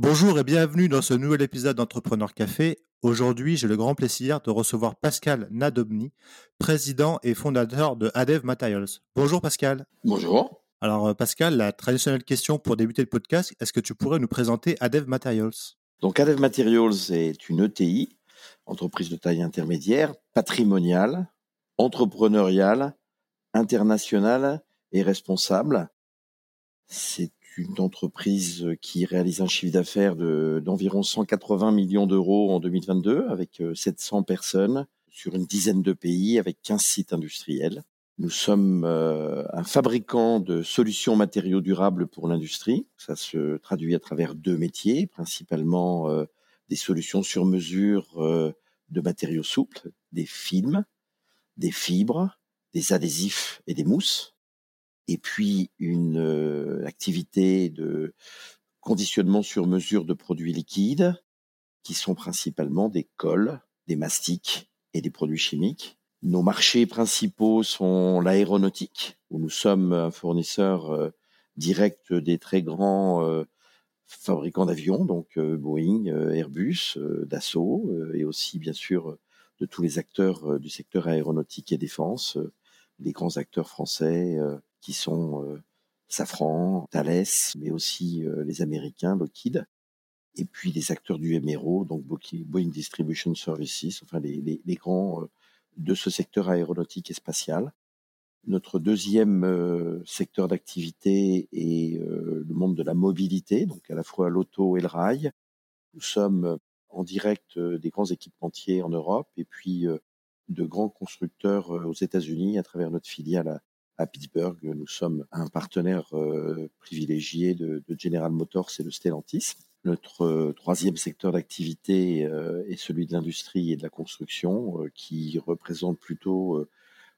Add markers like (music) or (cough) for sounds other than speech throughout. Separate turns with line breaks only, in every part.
Bonjour et bienvenue dans ce nouvel épisode d'Entrepreneur Café. Aujourd'hui, j'ai le grand plaisir de recevoir Pascal Nadobny, président et fondateur de Adev Materials. Bonjour Pascal.
Bonjour.
Alors euh, Pascal, la traditionnelle question pour débuter le podcast, est-ce que tu pourrais nous présenter Adev Materials?
Donc Adev Materials est une ETI, entreprise de taille intermédiaire, patrimoniale, entrepreneuriale, internationale et responsable. C'est une entreprise qui réalise un chiffre d'affaires d'environ 180 millions d'euros en 2022 avec 700 euh, personnes sur une dizaine de pays avec 15 sites industriels. Nous sommes euh, un fabricant de solutions matériaux durables pour l'industrie. Ça se traduit à travers deux métiers, principalement euh, des solutions sur mesure de matériaux souples, des films, des fibres, des adhésifs et des mousses et puis une euh, activité de conditionnement sur mesure de produits liquides, qui sont principalement des cols, des mastiques et des produits chimiques. Nos marchés principaux sont l'aéronautique, où nous sommes un fournisseur euh, direct des très grands euh, fabricants d'avions, donc Boeing, Airbus, Dassault, et aussi bien sûr de tous les acteurs du secteur aéronautique et défense, les grands acteurs français, qui sont euh, Safran, Thales, mais aussi euh, les Américains, Lockheed, et puis les acteurs du MRO, donc Boeing Distribution Services, enfin les, les, grands euh, de ce secteur aéronautique et spatial. Notre deuxième secteur d'activité est le monde de la mobilité, donc à la fois l'auto et le rail. Nous sommes en direct des grands équipementiers en Europe et puis de grands constructeurs aux États-Unis à travers notre filiale à Pittsburgh. Nous sommes un partenaire euh, privilégié de, General Motors et de Stellantis. Notre euh, troisième secteur d'activité euh, est celui de l'industrie et de la construction, qui représente plutôt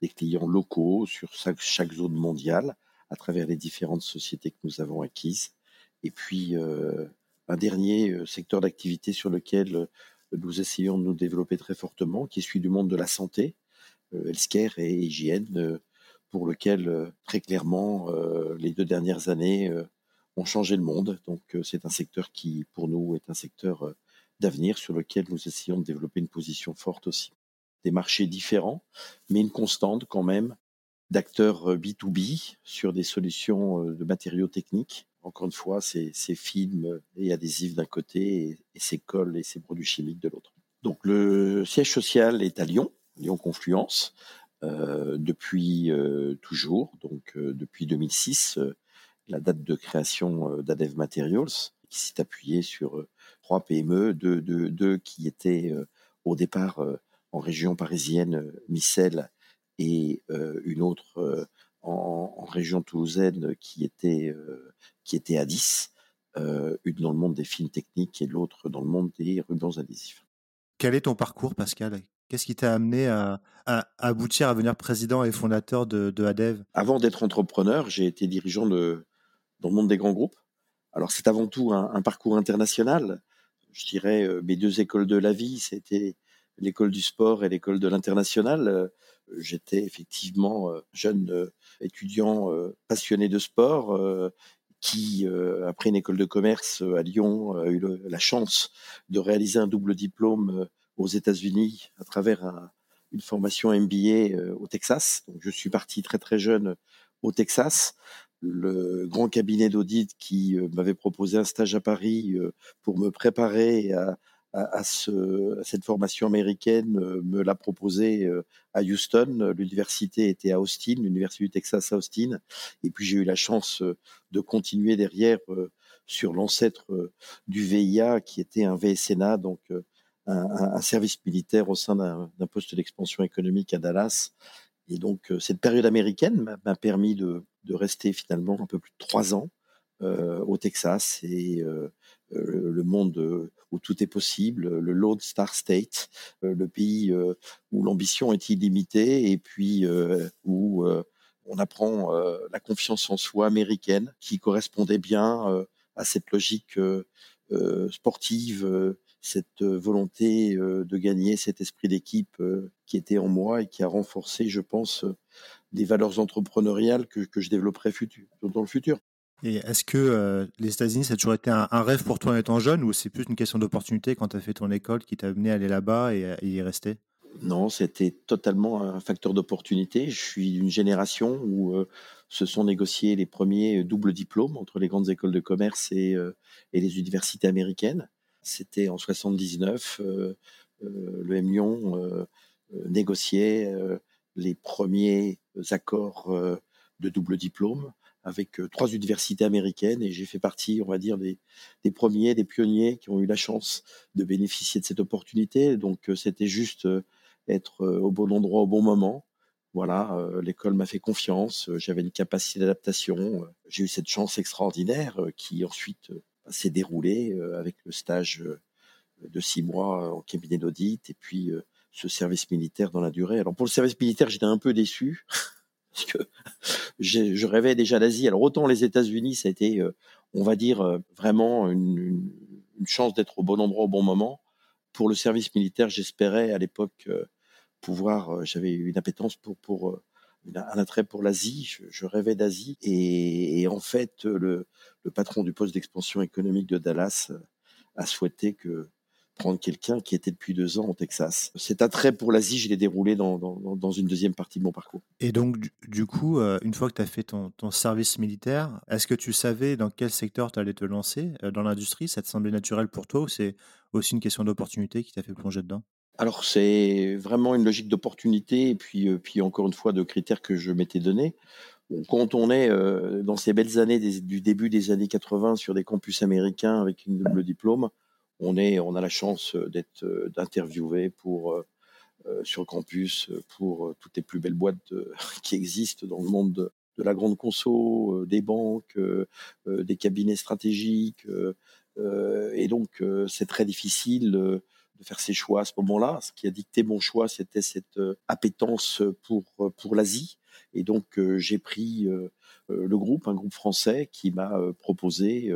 des clients locaux sur chaque, zone mondiale à travers les différentes sociétés que nous avons acquises. Et puis, un dernier secteur d'activité sur lequel nous essayons de nous développer très fortement, qui est celui du monde de la santé, healthcare et hygiène, pour lequel euh, très clairement euh, les deux dernières années euh, ont changé le monde. Donc c'est un secteur qui pour nous est un secteur d'avenir sur lequel nous essayons de développer une position forte aussi. Des marchés différents, mais une constante quand même d'acteurs B2B sur des solutions de matériaux techniques. Encore une fois, c'est films et adhésifs d'un côté et, ces cols et ces produits chimiques de l'autre. Donc le siège social est à Lyon, Lyon Confluence. Euh, depuis euh, toujours, donc euh, depuis 2006, la date de création d'Adev Materials, qui s'est appuyée sur trois PME, deux, qui étaient au départ en région parisienne, Micelle, et une autre en, région toulousaine qui était, qui était à 10, une dans le monde des films techniques et l'autre dans le monde des rubans adhésifs.
Quel est ton parcours, Pascal? Qu'est-ce qui t'a amené à, aboutir à devenir président et fondateur de, ADEV
Avant d'être entrepreneur, j'ai été dirigeant dans le monde des grands groupes. Alors c'est avant tout un, parcours international. Je dirais euh, mes deux écoles de la vie, c'était l'école du sport et l'école de l'international. Euh, j'étais effectivement euh, jeune étudiant passionné de sport qui, après une école de commerce à Lyon, a eu la chance de réaliser un double diplôme aux États-Unis à travers une formation MBA euh, au Texas. Je suis parti très très jeune euh, au Texas. Le grand cabinet d'audit qui euh, m'avait proposé un stage à Paris pour me préparer à, à cette formation américaine me l'a proposé à Houston. L'université était à Austin, l'université du Texas à Austin. Et puis j'ai eu la chance de continuer derrière sur l'ancêtre du VIA qui était un VSNA, donc un, service militaire au sein d'un poste d'expansion économique à Dallas. Et donc, euh, cette période américaine m'a permis de, rester finalement un peu plus de trois ans euh, au Texas et euh, le monde où tout est possible, le Lone Star State, le pays où l'ambition est illimitée et puis où on apprend la confiance en soi américaine qui correspondait bien à cette logique sportive cette euh, volonté euh, de gagner, cet esprit d'équipe euh, qui était en moi et qui a renforcé, je pense, des valeurs entrepreneuriales que, je développerai futur, dans le futur.
Et est-ce que les États-Unis, ça a toujours été un, rêve pour toi en étant jeune ou c'est plus une question d'opportunité quand tu as fait ton école qui t'a amené à aller là-bas et, y rester?
Non, c'était totalement un facteur d'opportunité. Je suis d'une génération où se sont négociés les premiers doubles diplômes entre les grandes écoles de commerce et, et les universités américaines. C'était en 79, le M Lyon négociait les premiers accords de double diplôme avec trois universités américaines et j'ai fait partie, on va dire, des, premiers, des pionniers qui ont eu la chance de bénéficier de cette opportunité. Donc c'était juste être au bon endroit au bon moment. Voilà, l'école m'a fait confiance, j'avais une capacité d'adaptation, j'ai eu cette chance extraordinaire qui ensuite s'est déroulée avec le stage de six mois en cabinet d'audit et puis ce service militaire dans la durée. Alors pour le service militaire, j'étais un peu déçu (laughs) parce que je rêvais déjà d'Asie. Alors autant les États-Unis, ça a été, euh, on va dire, euh, vraiment une, chance d'être au bon endroit au bon moment. Pour le service militaire, j'espérais à l'époque euh, pouvoir, j'avais une appétence pour, pour un attrait pour l'Asie. Je, rêvais d'Asie et, en fait, le, patron du poste d'expansion économique de Dallas a souhaité que prendre quelqu'un qui était depuis deux ans au Texas. Cet attrait pour l'Asie, je l'ai déroulé dans, une deuxième partie de mon parcours.
Et donc, du, coup, euh, une fois que tu as fait ton, ton service militaire, est-ce que tu savais dans quel secteur tu allais te lancer? Euh, dans l'industrie Ça te semblait naturel pour toi ou c'est aussi une question d'opportunité qui t'a fait plonger dedans?
Alors c'est vraiment une logique d'opportunité et puis, euh, puis encore une fois de critères que je m'étais donné. Quand on est dans ces belles années du début des années 80 sur des campus américains avec une double diplôme, on a la chance euh, d'être euh, d'interviewer pour euh, sur le campus pour toutes les plus belles boîtes (laughs) qui existent dans le monde de, la grande conso, des banques, des cabinets stratégiques. et donc, c'est très difficile de faire ses choix à ce moment-là. Ce qui a dicté mon choix, c'était cette appétence pour, pour l'Asie. Et donc, j'ai pris le groupe, un groupe français, qui m'a proposé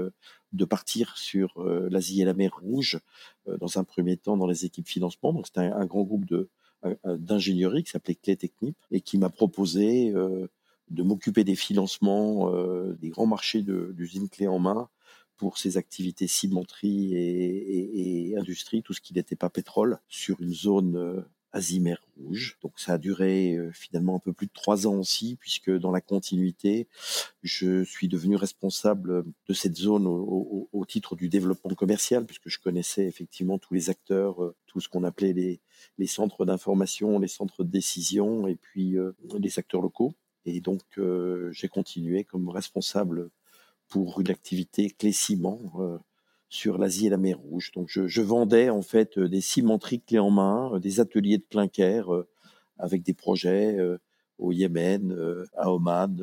de partir sur euh, l'Asie et la mer Rouge, euh, dans un premier temps dans les équipes financement. Donc c'était un, grand groupe de d'ingénierie qui s'appelait Clé Technique et qui m'a proposé euh, de m'occuper des financements des grands marchés d'usines clés en main pour ces activités cimenterie et, industrie, tout ce qui n'était pas pétrole, sur une zone Asie-Mer Rouge. Donc ça a duré euh, finalement un peu plus de trois ans aussi, puisque dans la continuité, je suis devenu responsable de cette zone au, titre du développement commercial, puisque je connaissais effectivement tous les acteurs, euh, tout ce qu'on appelait les, centres d'information, les centres de décision, et puis euh, les acteurs locaux. Et donc j'ai continué comme responsable pour une activité clé ciment sur l'Asie et la mer Rouge. Donc je, vendais en fait euh, des cimenteries clés en main, euh, des ateliers de clinker euh, avec des projets au Yémen, à Oman,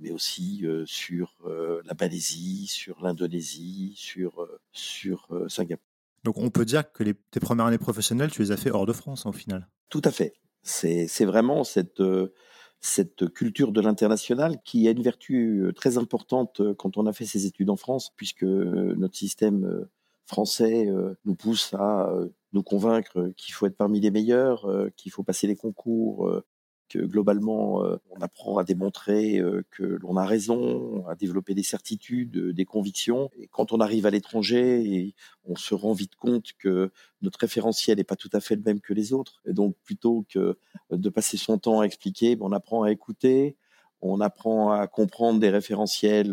mais aussi sur la Malaisie, sur l'Indonésie, sur, sur Singapour.
Donc on peut dire que les, tes premières années professionnelles, tu les as fait hors de France au final?
Tout à fait. C'est vraiment cette, cette culture de l'international qui a une vertu euh, très importante euh, quand on a fait ses études en France, puisque euh, notre système français nous pousse à nous convaincre qu'il faut être parmi les meilleurs, qu'il faut passer les concours, que globalement, on apprend à démontrer que l'on a raison, à développer des certitudes, des convictions. Et quand on arrive à l'étranger, on se rend vite compte que notre référentiel n'est pas tout à fait le même que les autres. Et donc, plutôt que de passer son temps à expliquer, ben, on apprend à écouter, on apprend à comprendre des référentiels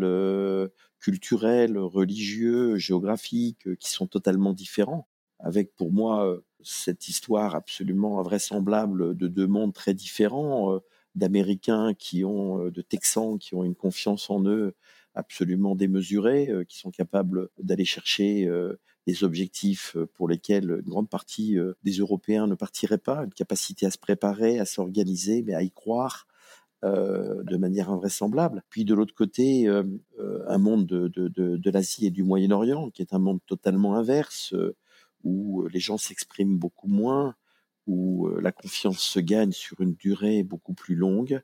culturels, religieux, géographiques, qui sont totalement différents. Avec pour moi cette histoire absolument invraisemblable de deux mondes très différents, euh, d'Américains qui ont, euh, de Texans qui ont une confiance en eux absolument démesurée, euh, qui sont capables d'aller chercher des objectifs pour lesquels une grande partie des Européens ne partiraient pas, une capacité à se préparer, à s'organiser, mais à y croire. de manière invraisemblable. Puis de l'autre côté, un monde de, de, de, de l'Asie et du Moyen-Orient, qui est un monde totalement inverse, où euh, les gens s'expriment beaucoup moins, où euh, la confiance se gagne sur une durée beaucoup plus longue,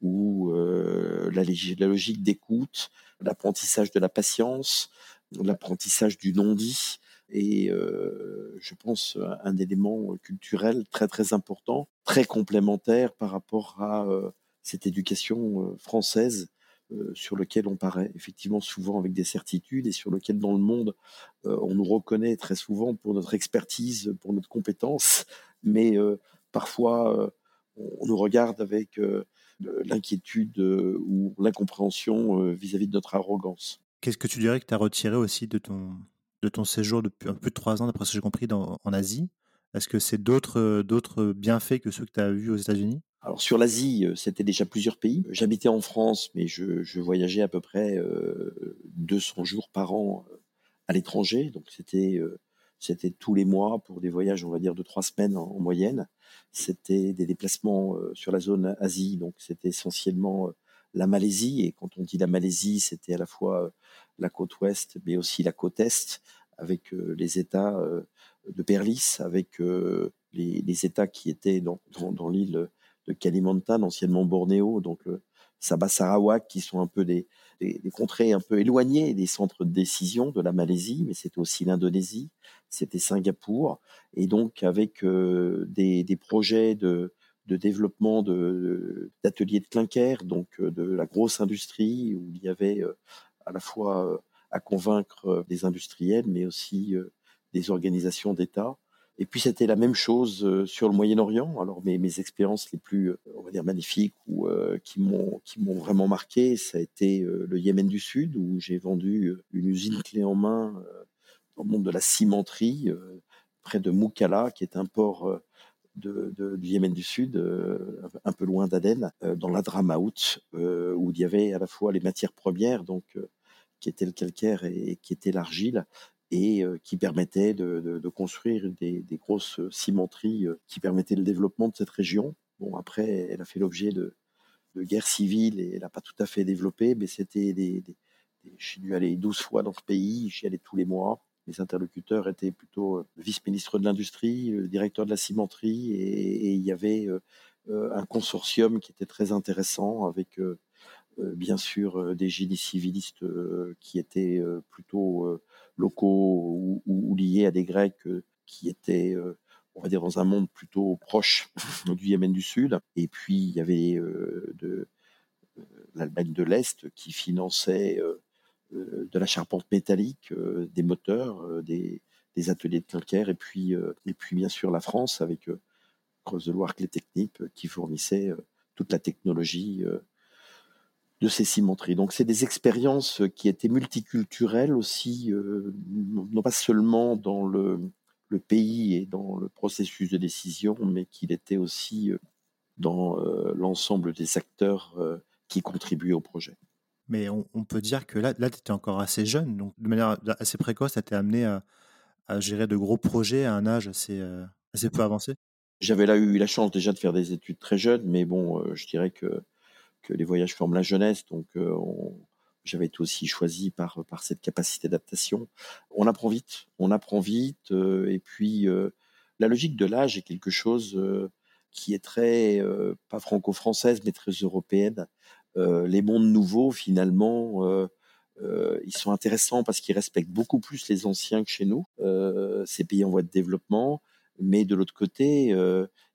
où euh, la, logique d'écoute, l'apprentissage de la patience, l'apprentissage du non-dit et je pense un élément culturel très très important, très complémentaire par rapport à cette éducation française sur lequel on paraît effectivement souvent avec des certitudes et sur lequel dans le monde on nous reconnaît très souvent pour notre expertise, pour notre compétence, mais parfois on nous regarde avec l'inquiétude ou l'incompréhension vis-à-vis de notre arrogance.
Qu'est-ce que tu dirais que tu as retiré aussi de ton, de ton séjour depuis un peu de trois ans, d'après ce que j'ai compris, en Asie? Est-ce que c'est d'autres, d'autres bienfaits que ceux que tu as vus aux États-Unis?
Alors sur l'Asie, c'était déjà plusieurs pays. J'habitais en France, mais je, voyageais à peu près 200 jours par an à l'étranger. Donc c'était c'était tous les mois pour des voyages, on va dire, de trois semaines en, moyenne. C'était des déplacements sur la zone Asie, donc c'était essentiellement la Malaisie. Et quand on dit la Malaisie, c'était à la fois euh, la côte ouest, mais aussi la côte est, avec euh, les États euh, de Perlis, avec les, États qui étaient dans, l'île de Kalimantan, anciennement Bornéo, donc Sabah Sarawak, qui sont un peu des, contrées un peu éloignées des centres de décision de la Malaisie, mais c'était aussi l'Indonésie, c'était Singapour, et donc avec des, des, projets de, de développement d'ateliers de, clinker, donc euh, de la grosse industrie où il y avait euh, à la fois euh, à convaincre des industriels, mais aussi des organisations d'État. Et puis c'était la même chose sur le Moyen-Orient. Alors mes, mes expériences les plus, on va dire magnifiques ou qui m'ont qui m'ont vraiment marqué, ça a été le Yémen du Sud où j'ai vendu une usine clé en main dans le monde de la cimenterie près de Moukala, qui est un port de, du Yémen du Sud, euh, un peu loin d'Aden, euh, dans l'Adramaout, euh, où il y avait à la fois les matières premières, donc qui étaient le calcaire et, qui était l'argile, et qui permettaient de, construire des, grosses cimenteries qui permettaient le développement de cette région. Bon, après, elle a fait l'objet de, guerres civiles et elle n'a pas tout à fait développé, mais c'était des, des, J'ai dû aller 12 fois dans ce pays, j'y allais tous les mois mes interlocuteurs étaient plutôt euh, vice-ministre de l'industrie, le directeur de la cimenterie, et, il y avait euh, euh, un consortium qui était très intéressant avec bien sûr des génies civilistes qui étaient plutôt locaux ou, liés à des Grecs qui étaient, on va dire, dans un monde plutôt proche (laughs) du Yémen du Sud. Et puis il y avait de l'Allemagne de l'Est qui finançait euh, de la charpente métallique, euh, des moteurs, euh, des, ateliers de calcaire, et puis, et puis bien sûr la France avec Creuse de Loire Clé qui fournissait toute la technologie de ces cimenteries. Donc c'est des expériences qui étaient multiculturelles aussi, non pas seulement dans le, le, pays et dans le processus de décision, mais qu'il était aussi dans l'ensemble des acteurs qui contribuent au projet.
Mais on, peut dire que là, là tu étais encore assez jeune, donc de manière assez précoce, ça t'est amené à, gérer de gros projets à un âge assez, euh, assez peu avancé?
J'avais là eu la chance déjà de faire des études très jeunes, mais bon, euh, je dirais que les voyages forment la jeunesse, donc euh, j'avais été aussi choisi par, par cette capacité d'adaptation. On apprend vite, on apprend vite, et puis la logique de l'âge est quelque chose qui est très, pas franco-française, mais très européenne. Euh, les mondes nouveaux, finalement, euh, euh, ils sont intéressants parce qu'ils respectent beaucoup plus les anciens que chez nous, ces pays en voie de développement. Mais de l'autre côté,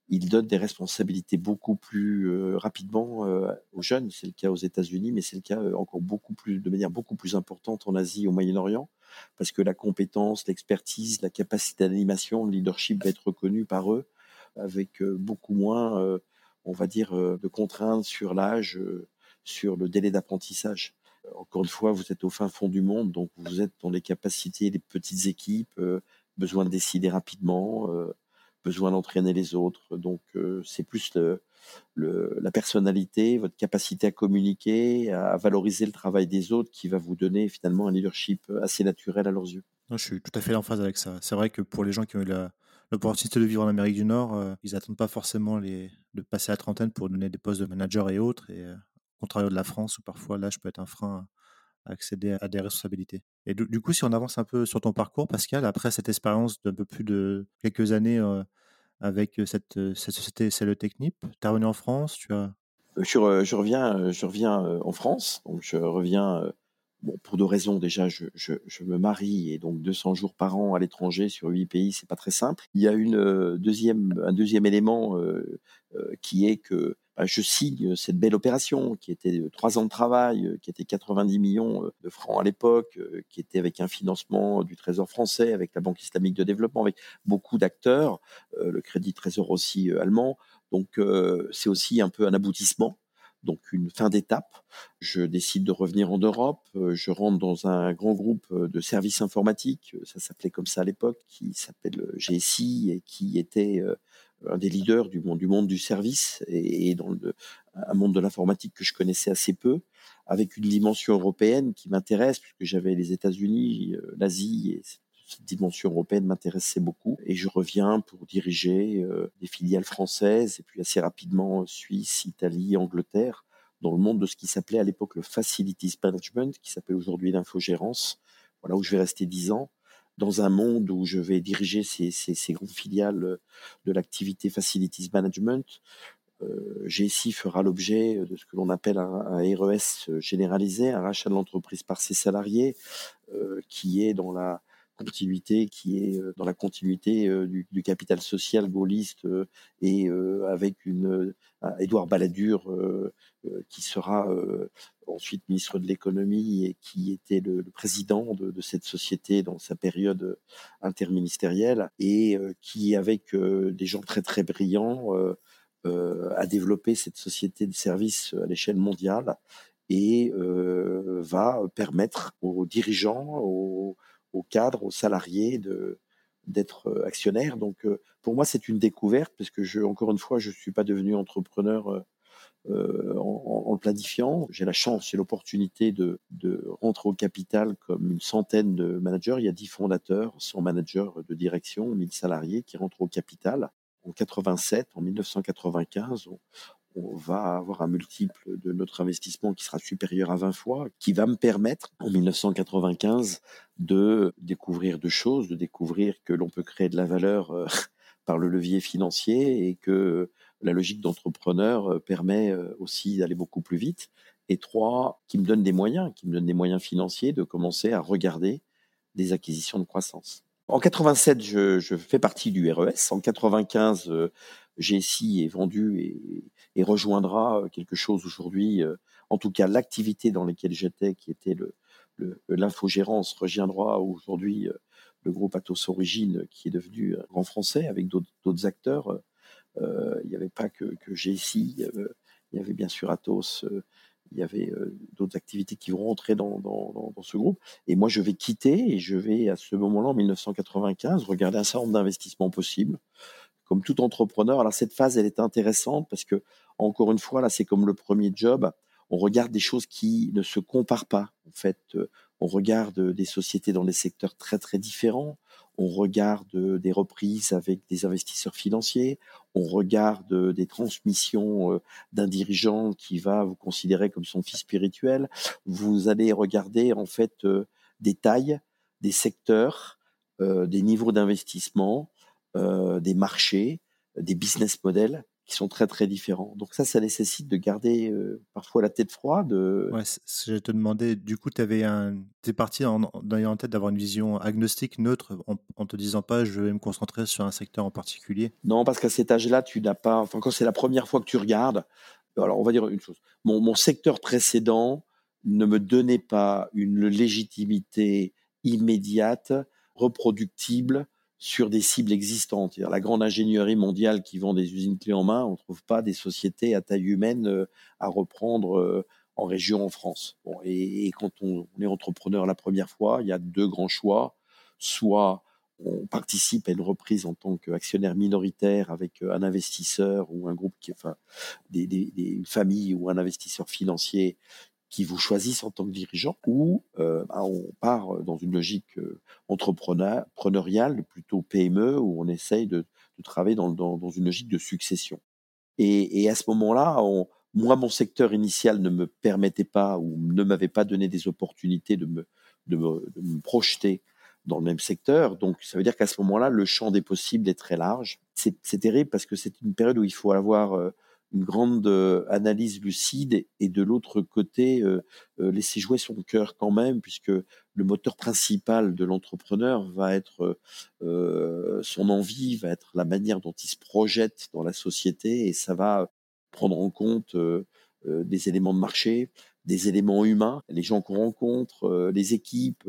ils donnent des responsabilités beaucoup plus rapidement aux jeunes. C'est le cas aux États-Unis, mais c'est le cas encore beaucoup plus, de manière beaucoup plus importante en Asie, au Moyen-Orient, parce que la compétence, l'expertise, la capacité d'animation, le leadership va être reconnu par eux, avec beaucoup moins, on va dire, de contraintes sur l'âge sur le délai d'apprentissage. Euh, encore une fois, vous êtes au fin fond du monde, donc vous êtes dans les capacités des petites équipes, euh, besoin de décider rapidement, euh, besoin d'entraîner les autres. Donc c'est plus le, la personnalité, votre capacité à communiquer, à valoriser le travail des autres qui va vous donner finalement un leadership assez naturel à leurs yeux.
je suis tout à fait en phase avec ça. C'est vrai que pour les gens qui ont eu l'opportunité de vivre en Amérique du Nord, ils n'attendent pas forcément les, de passer à la trentaine pour donner des postes de manager et autres. Et contrario de la France où parfois l'âge peut être un frein à accéder à des responsabilités. Et du, coup, si on avance un peu sur ton parcours, Pascal, après cette expérience d'un peu plus de quelques années euh, avec cette, cette société le Technip, tu es revenu en France tu as...
Euh, je, reviens, je reviens en France, donc je reviens bon, pour deux raisons. Déjà, je, je, je, me marie et donc 200 jours par an à l'étranger sur huit pays, c'est pas très simple. Il y a une deuxième, un deuxième élément qui est que bah, je signe cette belle opération qui était trois ans de travail, qui était 90 millions de francs à l'époque, qui était avec un financement du Trésor français, avec la Banque islamique de développement, avec beaucoup d'acteurs, le Crédit Trésor aussi allemand. Donc c'est aussi un peu un aboutissement donc une fin d'étape. Je décide de revenir en Europe. Euh, je rentre dans un grand groupe euh, de services informatiques, ça s'appelait comme ça à l'époque, qui s'appelle euh, GSI et qui était un des leaders du monde du, service et, dans un monde de l'informatique que je connaissais assez peu, avec une dimension européenne qui m'intéresse, puisque j'avais les États-Unis, l'Asie et cette dimension européenne m'intéressait beaucoup. Et je reviens pour diriger euh, des filiales françaises et puis assez rapidement Suisse, Italie, Angleterre dans le monde de ce qui s'appelait à l'époque le Facilities Management, qui s'appelle aujourd'hui l'infogérance, voilà où je vais rester dix ans dans un monde où je vais diriger ces, ces, ces grandes filiales de l'activité Facilities Management. Euh, GSI fera l'objet de ce que l'on appelle un, un, RES généralisé, un rachat de l'entreprise par ses salariés, euh, qui est dans la continuité qui est euh, dans la continuité euh, du, capital social gaulliste euh, et avec une Édouard Balladur qui sera ensuite ministre de l'économie et qui était le, président de, de, cette société dans sa période interministérielle et qui avec des gens très très brillants a développé cette société de services à l'échelle mondiale et va permettre aux dirigeants, aux aux cadres, aux salariés de d'être euh, actionnaire. Donc euh, pour moi c'est une découverte parce que je, encore une fois je suis pas devenu entrepreneur euh, en, le planifiant. J'ai la chance, j'ai l'opportunité de, de rentrer au capital comme une centaine de managers. Il y a 10 fondateurs, 100 managers de direction, 1000 salariés qui rentrent au capital. En 87, en 1995, on, on va avoir un multiple de notre investissement qui sera supérieur à 20 fois, qui va me permettre en 1995 de découvrir deux choses, de découvrir que l'on peut créer de la valeur euh, (laughs) par le levier financier et que la logique d'entrepreneur euh, permet euh, aussi d'aller beaucoup plus vite. Et trois, qui me donne des moyens, qui me donne des moyens financiers de commencer à regarder des acquisitions de croissance. En 87, je, je fais partie du RES. En 95, GSI est vendu et, et rejoindra euh, quelque chose aujourd'hui, euh, en tout cas l'activité dans laquelle j'étais, qui était le, l'infogérance, rejoindra aujourd'hui euh, le groupe Atos Origine, qui est devenu un grand français avec d'autres acteurs. Euh, il n'y avait pas que, que GSI, il y avait bien sûr Atos, il y avait d'autres activités qui vont rentrer dans, dans, dans, ce groupe. Et moi, je vais quitter et je vais, à ce moment-là, en 1995, regarder un certain nombre d'investissements possibles comme tout entrepreneur. Alors cette phase, elle est intéressante parce que, encore une fois, là, c'est comme le premier job. On regarde des choses qui ne se comparent pas. En fait, on regarde des sociétés dans des secteurs très très différents. On regarde des reprises avec des investisseurs financiers. On regarde des transmissions euh, d'un dirigeant qui va vous considérer comme son fils spirituel. Vous allez regarder en fait euh, des tailles, des secteurs, des niveaux d'investissement euh, des marchés, des business models qui sont très très différents. Donc ça, ça nécessite de garder euh, parfois la tête froide.
Ouais, je te demandais, du coup, tu avais un, es parti en, en tête d'avoir une vision agnostique, neutre, en, en, te disant pas, je vais me concentrer sur un secteur en particulier?
Non, parce qu'à cet âge-là, tu n'as pas, enfin quand c'est la première fois que tu regardes, alors on va dire une chose, mon, mon secteur précédent ne me donnait pas une légitimité immédiate, reproductible sur des cibles existantes. La grande ingénierie mondiale qui vend des usines clés en main, on ne trouve pas des sociétés à taille humaine euh, à reprendre euh, en région en France. Et, quand on, est entrepreneur la première fois, il y a deux grands choix. Soit on participe à une reprise en tant qu'actionnaire minoritaire avec euh, un investisseur ou un groupe qui, enfin, une famille ou un investisseur financier qui vous choisissent en tant que dirigeant, ou euh, bah, on part dans une logique euh, entrepreneuriale, plutôt PME, où on essaye de, travailler dans, dans, une logique de succession. Et, à ce moment-là, moi, mon secteur initial ne me permettait pas ou ne m'avait pas donné des opportunités de me, de me, projeter dans le même secteur. Donc, ça veut dire qu'à ce moment-là, le champ des possibles est très large. C'est terrible parce que c'est une période où il faut avoir euh, une grande euh, analyse lucide et de l'autre côté euh, euh, laisser jouer son cœur quand même puisque le moteur principal de l'entrepreneur va être son envie va être la manière dont il se projette dans la société et ça va prendre en compte des éléments de marché, des éléments humains, les gens qu'on rencontre, les équipes,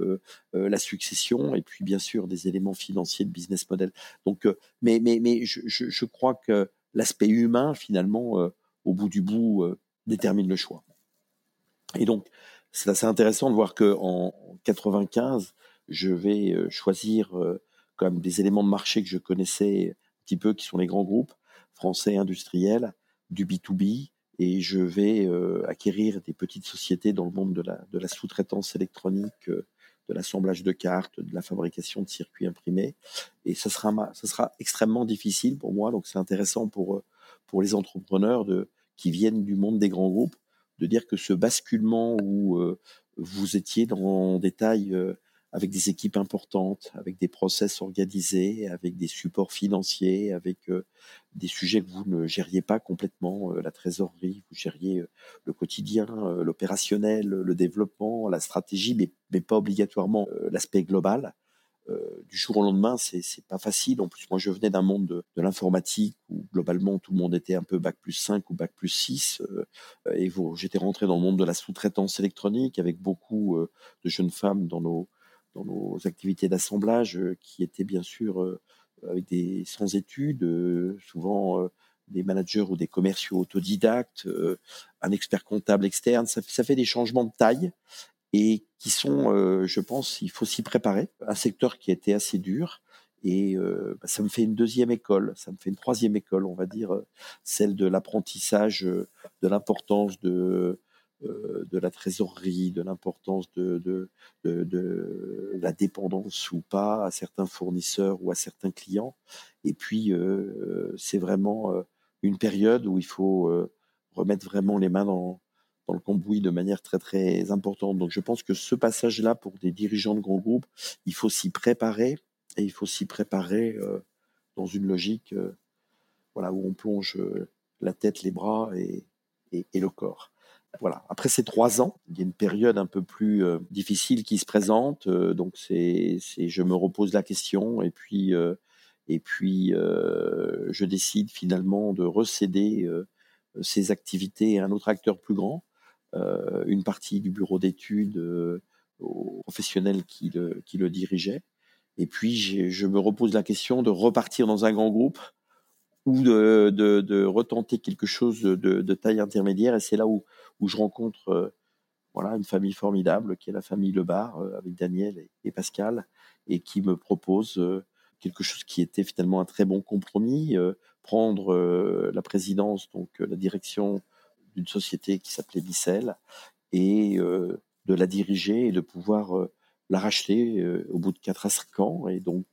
la succession, et puis bien sûr des éléments financiers de business model. Donc, mais mais mais je, je, crois que l'aspect humain finalement, au bout du bout, détermine le choix. Et donc, c'est assez intéressant de voir que en 95, je vais choisir comme des éléments de marché que je connaissais un petit peu, qui sont les grands groupes français industriels, du B2B, et je vais acquérir des petites sociétés dans le monde de la, de la sous-traitance électronique, de l'assemblage de cartes, de la fabrication de circuits imprimés. Et ça sera, sera extrêmement difficile pour moi, donc c'est intéressant pour, pour les entrepreneurs qui viennent du monde des grands groupes de dire que ce basculement où vous étiez dans des tailles avec des équipes importantes, avec des process organisés, avec des supports financiers, avec des sujets que vous ne gériez pas complètement, la trésorerie, vous gériez le quotidien, l'opérationnel, le développement, la stratégie, mais, pas obligatoirement l'aspect global. Euh, du jour au lendemain, c'est pas facile. En plus, moi, je venais d'un monde de, de l'informatique où globalement tout le monde était un peu bac plus 5 ou bac plus 6. Euh, et j'étais rentré dans le monde de la sous-traitance électronique avec beaucoup euh, de jeunes femmes dans nos dans nos activités d'assemblage qui étaient bien sûr avec des sans études, souvent des managers ou des commerciaux autodidactes, un expert comptable externe. Ça, fait des changements de taille et qui sont, euh, je pense, il faut s'y préparer. Un secteur qui était assez dur. Et euh, bah, ça me fait une deuxième école, ça me fait une troisième école, on va dire, euh, celle de l'apprentissage de l'importance de, de la trésorerie, de l'importance de, la dépendance ou pas à certains fournisseurs ou à certains clients. Et puis, c'est vraiment une période où il faut remettre vraiment les mains dans, le cambouis de manière très très importante. Donc je pense que ce passage-là pour des dirigeants de grands groupes, il faut s'y préparer et il faut s'y préparer euh, dans une logique euh, voilà où on plonge euh, la tête, les bras et, le corps. Voilà. Après ces trois ans, il y a une période un peu plus difficile qui se présente. donc c'est, je me repose la question et puis et puis je décide finalement de recéder ces activités à un autre acteur plus grand euh, une partie du bureau d'études euh, aux professionnels qui le, qui le dirigeaient. Et puis, je me repose la question de repartir dans un grand groupe ou de, de, de retenter quelque chose de, de taille intermédiaire. Et c'est là où, où je rencontre euh, voilà, une famille formidable qui est la famille Lebar, avec Daniel et, Pascal, et qui me propose quelque chose qui était finalement un très bon compromis, prendre la présidence, donc la direction d'une société qui s'appelait Bicel et euh, de la diriger et de pouvoir euh, la racheter euh, au bout de 4 à 5 ans. Et donc,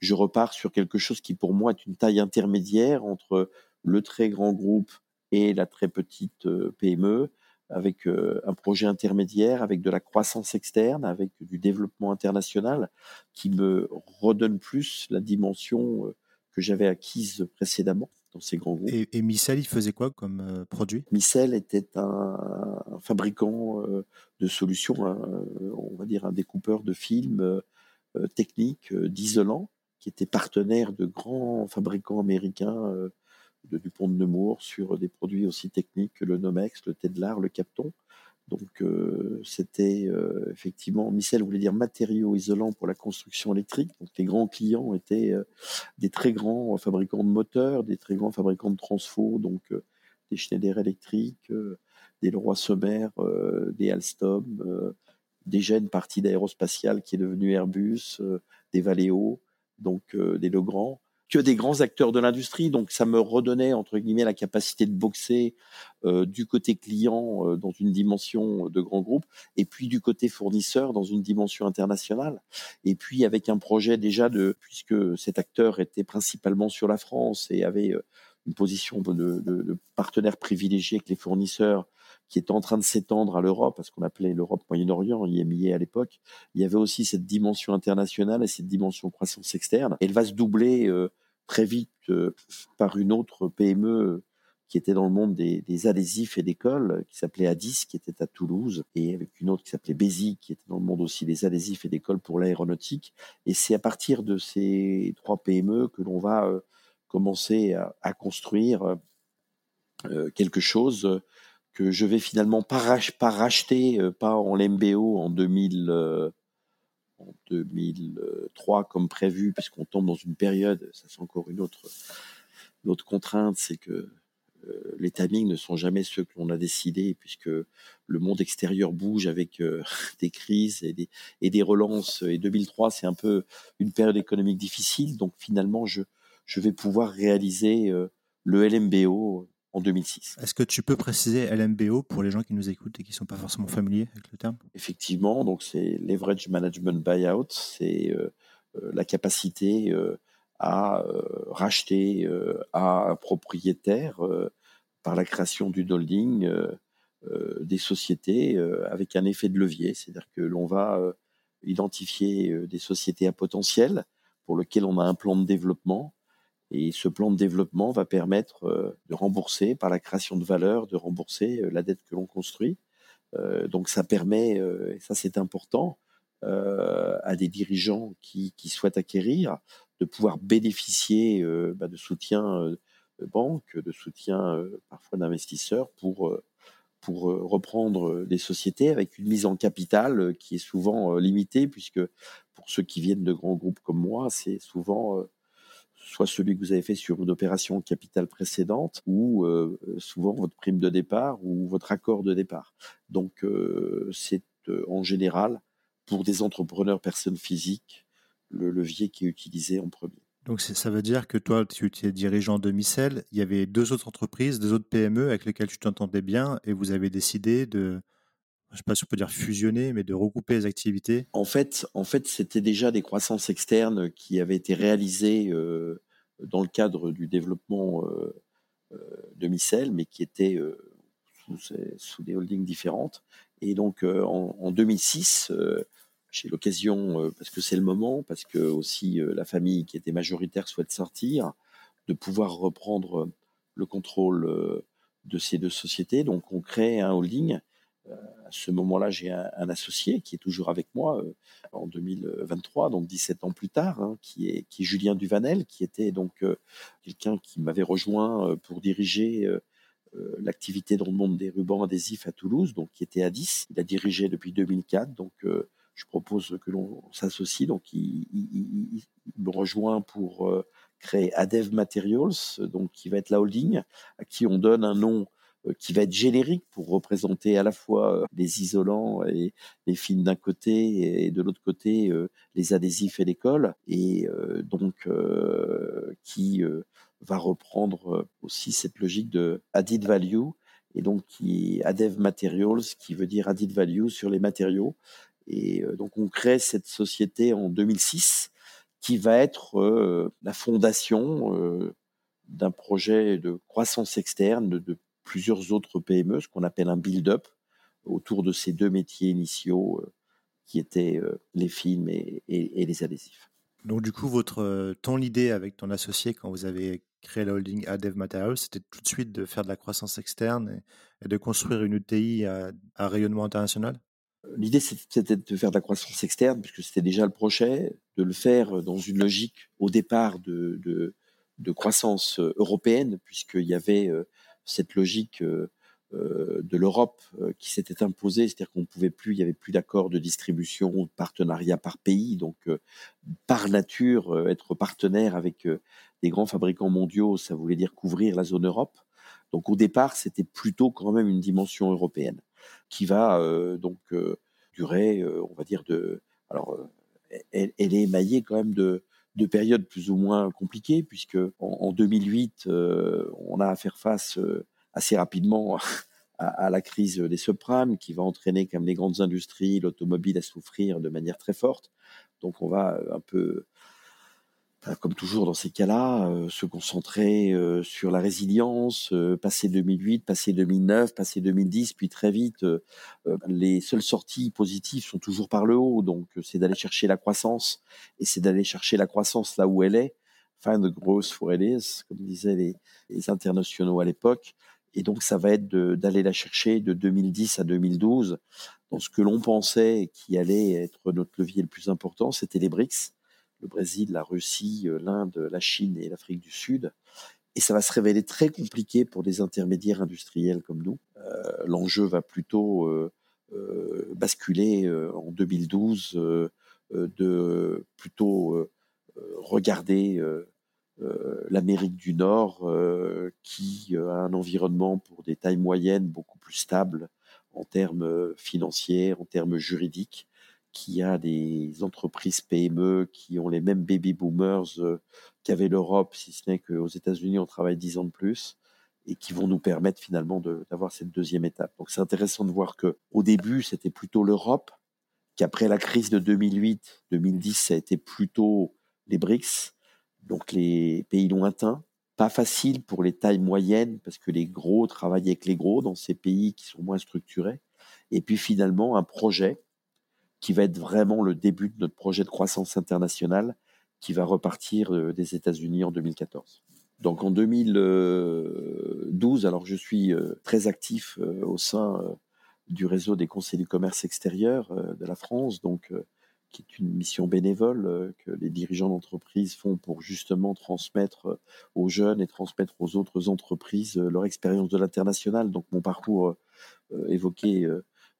je repars sur quelque chose qui pour moi est une taille intermédiaire entre le très grand groupe et la très petite PME, avec un projet intermédiaire, avec de la croissance externe, avec du développement international, qui me redonne plus la dimension que j'avais acquise précédemment ces grands groupes.
Et, et Micel, il faisait quoi comme euh, produit?
Micel était un, fabricant euh, de solutions, on va dire un découpeur de films euh, techniques, d'isolants, qui était partenaire de grands fabricants américains de Dupont de Nemours sur des produits aussi techniques que le Nomex, le Tedlar, le Capton. Donc euh, c'était euh, effectivement, Micel voulait dire matériaux isolants pour la construction électrique. Donc les grands clients étaient euh, des très grands fabricants de moteurs, des très grands fabricants de transfo, donc des Schneider électriques, des Leroy Sommer, des Alstom, déjà une partie d'aérospatiale qui est devenue Airbus, des Valeo, donc des Legrand que des grands acteurs de l'industrie. Donc ça me redonnait entre guillemets la capacité de boxer euh, du côté client euh, dans une dimension de grand groupe, et puis du côté fournisseur dans une dimension internationale. Et puis avec un projet déjà de, puisque cet acteur était principalement sur la France et avait euh, une position de, de, de partenaire privilégié avec les fournisseurs qui est en train de s'étendre à l'Europe, parce qu'on appelait l'Europe Moyen-Orient, IMIA à l'époque, il y avait aussi cette dimension internationale et cette dimension croissance externe. Elle va se doubler euh, très vite euh, par une autre PME qui était dans le monde des, des adhésifs et d'écoles, qui s'appelait Addis, qui était à Toulouse, et avec une autre qui s'appelait Bézi, qui était dans le monde aussi des adhésifs et d'écoles pour l'aéronautique. Et c'est à partir de ces trois PME que l'on va euh, commencer à, à construire quelque chose que je vais finalement pas, racheter, pas en LMBO en 2000, en 2003 comme prévu, puisqu'on tombe dans une période, ça c'est encore une autre, contrainte, c'est que euh, les timings ne sont jamais ceux que l'on a décidés, puisque le monde extérieur bouge avec euh, (laughs) des crises et des, relances. Et 2003, c'est un peu une période économique difficile, donc finalement, je, vais pouvoir réaliser euh, le LMBO en 2006.
Est-ce que tu peux préciser LMBO pour les gens qui nous écoutent et qui ne sont pas forcément familiers avec le terme?
Effectivement, donc c'est Leverage Management Buyout, c'est la capacité à racheter à un propriétaire par la création du holding des sociétés avec un effet de levier, c'est-à-dire que l'on va identifier des sociétés à potentiel pour lesquelles on a un plan de développement et ce plan de développement va permettre de rembourser par la création de valeur, de rembourser la dette que l'on construit. donc ça permet, et ça c'est important, à des dirigeants qui, souhaitent acquérir de pouvoir bénéficier euh, bah, de soutien euh, de banques, de soutien euh, parfois d'investisseurs pour pour reprendre des sociétés avec une mise en capital qui est souvent limitée, puisque pour ceux qui viennent de grands groupes comme moi, c'est souvent soit celui que vous avez fait sur une opération capital précédente, ou souvent votre prime de départ ou votre accord de départ. Donc c'est en général pour des entrepreneurs personnes physiques le levier qui est utilisé en premier.
Donc ça veut dire que toi, tu étais dirigeant de Micel, il y avait deux autres entreprises, deux autres PME avec lesquelles tu t'entendais bien et vous avez décidé de, je ne sais pas si on peut dire fusionner, mais de regrouper les activités
En fait, en fait c'était déjà des croissances externes qui avaient été réalisées euh, dans le cadre du développement euh, euh, de Micel, mais qui étaient sous, des holdings différentes. Et donc en, en 2006, j'ai l'occasion, parce que c'est le moment, parce que aussi la famille qui était majoritaire souhaite sortir, de pouvoir reprendre le contrôle de ces deux sociétés. Donc on crée un holding. À ce moment-là, j'ai un, associé qui est toujours avec moi en 2023, donc 17 ans plus tard, hein, qui, est, Julien Duvanel, qui était donc quelqu'un qui m'avait rejoint pour diriger l'activité dans le monde des rubans adhésifs à Toulouse, donc qui était à 10. Il a dirigé depuis 2004, donc je propose que l'on s'associe. Donc, il, me rejoint pour euh, créer Adev Materials, donc qui va être la holding, à qui on donne un nom euh, qui va être générique pour représenter à la fois euh, les isolants et les films d'un côté et de l'autre côté les adhésifs et les cols, et donc qui va reprendre aussi cette logique de added value et donc qui Adev Materials qui veut dire added value sur les matériaux et euh, donc on crée cette société en 2006 qui va être euh, la fondation euh, d'un projet de croissance externe de, plusieurs autres PME, ce qu'on appelle un build-up autour de ces deux métiers initiaux qui étaient les films et, les adhésifs.
Donc du coup, votre, ton idée avec ton associé quand vous avez créé la holding Adev Materials, c'était tout de suite de faire de la croissance externe et, de construire une ETI à rayonnement international?
L'idée, c'était de faire de la croissance externe, puisque c'était déjà le projet, de le faire dans une logique au départ de, de, croissance euh, européenne, puisqu'il y avait euh, cette logique euh, de l'Europe qui s'était imposée, c'est-à-dire qu'on ne pouvait plus, il n'y avait plus d'accord de distribution de partenariat par pays, donc par nature, être partenaire avec des grands fabricants mondiaux, ça voulait dire couvrir la zone Europe. Donc au départ, c'était plutôt quand même une dimension européenne qui va donc durer, on va dire, de. Alors, elle, est émaillée quand même de, de périodes plus ou moins compliquées, puisque en, 2008, on a à faire face assez rapidement (laughs) à, la crise des subprimes, qui va entraîner comme les grandes industries, l'automobile à souffrir de manière très forte. Donc, on va un peu euh, comme toujours dans ces cas-là, euh, se concentrer euh, sur la résilience, passer 2008, passer 2009, passer 2010, puis très vite, les seules sorties positives sont toujours par le haut. Donc, c'est d'aller chercher la croissance, et c'est d'aller chercher la croissance là où elle est. Find the growth where it is, comme disaient les, les internationaux à l'époque. Et donc, ça va être d'aller la chercher de 2010 à 2012 dans ce que l'on pensait qui allait être notre levier le plus important, c'était les BRICS le Brésil, la Russie, euh, l'Inde, la Chine et l'Afrique du Sud. Et ça va se révéler très compliqué pour des intermédiaires industriels comme nous. L'enjeu va plutôt basculer en 2012 de plutôt regarder l'Amérique du Nord qui a un environnement pour des tailles moyennes beaucoup plus stable en termes financiers, en termes juridiques, qui a des entreprises PME qui ont les mêmes baby boomers qu'avait l'Europe, si ce n'est qu'aux États-Unis on travaille dix ans de plus et qui vont nous permettre finalement d'avoir cette deuxième étape. Donc c'est intéressant de voir que au début c'était plutôt l'Europe, qu'après la crise de 2008-2010 ça a été plutôt les BRICS, donc les pays lointains. Pas facile pour les tailles moyennes parce que les gros travaillent avec les gros dans ces pays qui sont moins structurés. Et puis finalement un projet qui va être vraiment le début de notre projet de croissance internationale qui va repartir euh, des États-Unis en 2014. Donc en 2012, alors je suis euh, très actif euh, au sein du réseau des conseils du commerce extérieur de la France, donc qui est une mission bénévole que les dirigeants d'entreprise font pour justement transmettre aux jeunes et transmettre aux autres entreprises leur expérience de l'international. Donc mon parcours évoqué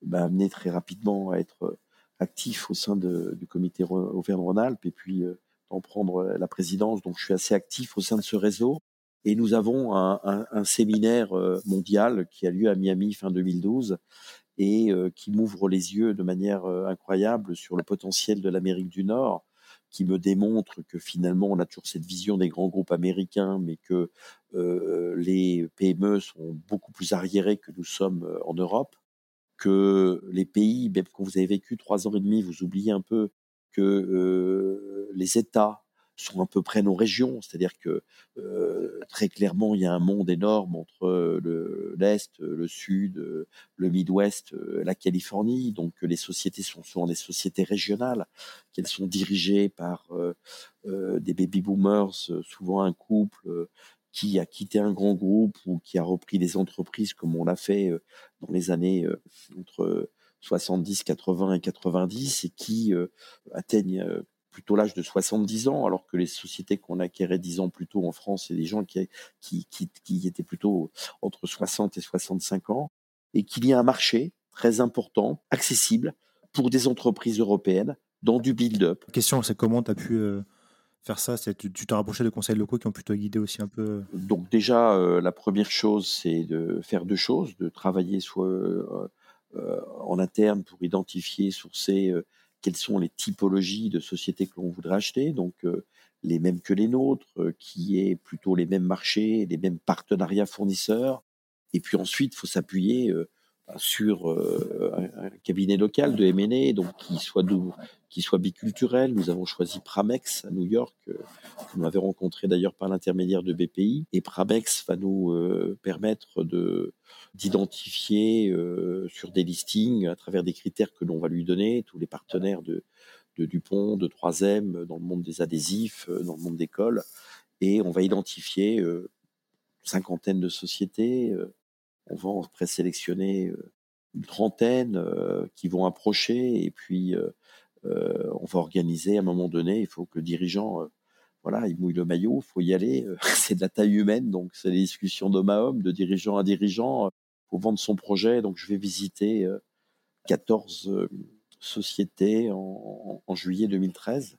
m'a amené très rapidement à être actif au sein du comité Auvergne-Rhône-Alpes et puis d'en prendre la présidence. Donc, je suis assez actif au sein de ce réseau. Et nous avons un, séminaire euh, mondial qui a lieu à Miami fin 2012 et euh, qui m'ouvre les yeux de manière euh, incroyable sur le potentiel de l'Amérique du Nord, qui me démontre que finalement on a toujours cette vision des grands groupes américains, mais que euh, les PME sont beaucoup plus arriérés que nous sommes en Europe, que les pays, même quand vous avez vécu trois ans et demi, vous oubliez un peu que les États sont à peu près nos régions, c'est-à-dire que très clairement il y a un monde énorme entre l'est, le, sud, le Midwest, la Californie. Donc les sociétés sont souvent des sociétés régionales, qu'elles sont dirigées par euh, des baby boomers, souvent un couple qui a quitté un grand groupe ou qui a repris des entreprises comme on l'a fait dans les années entre 70, 80 et 90 et qui euh, atteignent euh, plutôt l'âge de 70 ans, alors que les sociétés qu'on acquérait 10 ans plus tôt en France, c'est des gens qui, qui, qui, étaient plutôt entre 60 et 65 ans, et qu'il y a un marché très important, accessible, pour des entreprises européennes dans du build-up.
La question, c'est comment tu as pu euh, faire ça Tu t'es rapproché de conseils locaux qui ont plutôt guidé aussi un peu
Donc déjà, la première chose, c'est de faire deux choses, de travailler soit euh, en interne pour identifier, sourcer euh, quelles sont les typologies de sociétés que l'on voudrait acheter, donc euh, les mêmes que les nôtres, qui est plutôt les mêmes marchés, les mêmes partenariats fournisseurs. Et puis ensuite, il faut s'appuyer sur euh, un, cabinet local de M&A, donc qui soit qui soit biculturel. Nous avons choisi Pramex à New York, euh, que nous rencontré d'ailleurs par l'intermédiaire de BPI. Et Pramex va nous euh, permettre de d'identifier sur des listings à travers des critères que l'on va lui donner tous les partenaires de, de Dupont, de 3M, dans le monde des adhésifs, dans le monde des cols, et on va identifier cinquantaine de sociétés on va en présélectionner une trentaine qui vont approcher et puis on va organiser à un moment donné, il faut que le dirigeant voilà, il mouille le maillot, il faut y aller. (laughs) c'est de la taille humaine, donc c'est des discussions d'homme à homme, de dirigeant à dirigeant. Faut vendre son projet. Donc je vais visiter 14 sociétés en, juillet 2013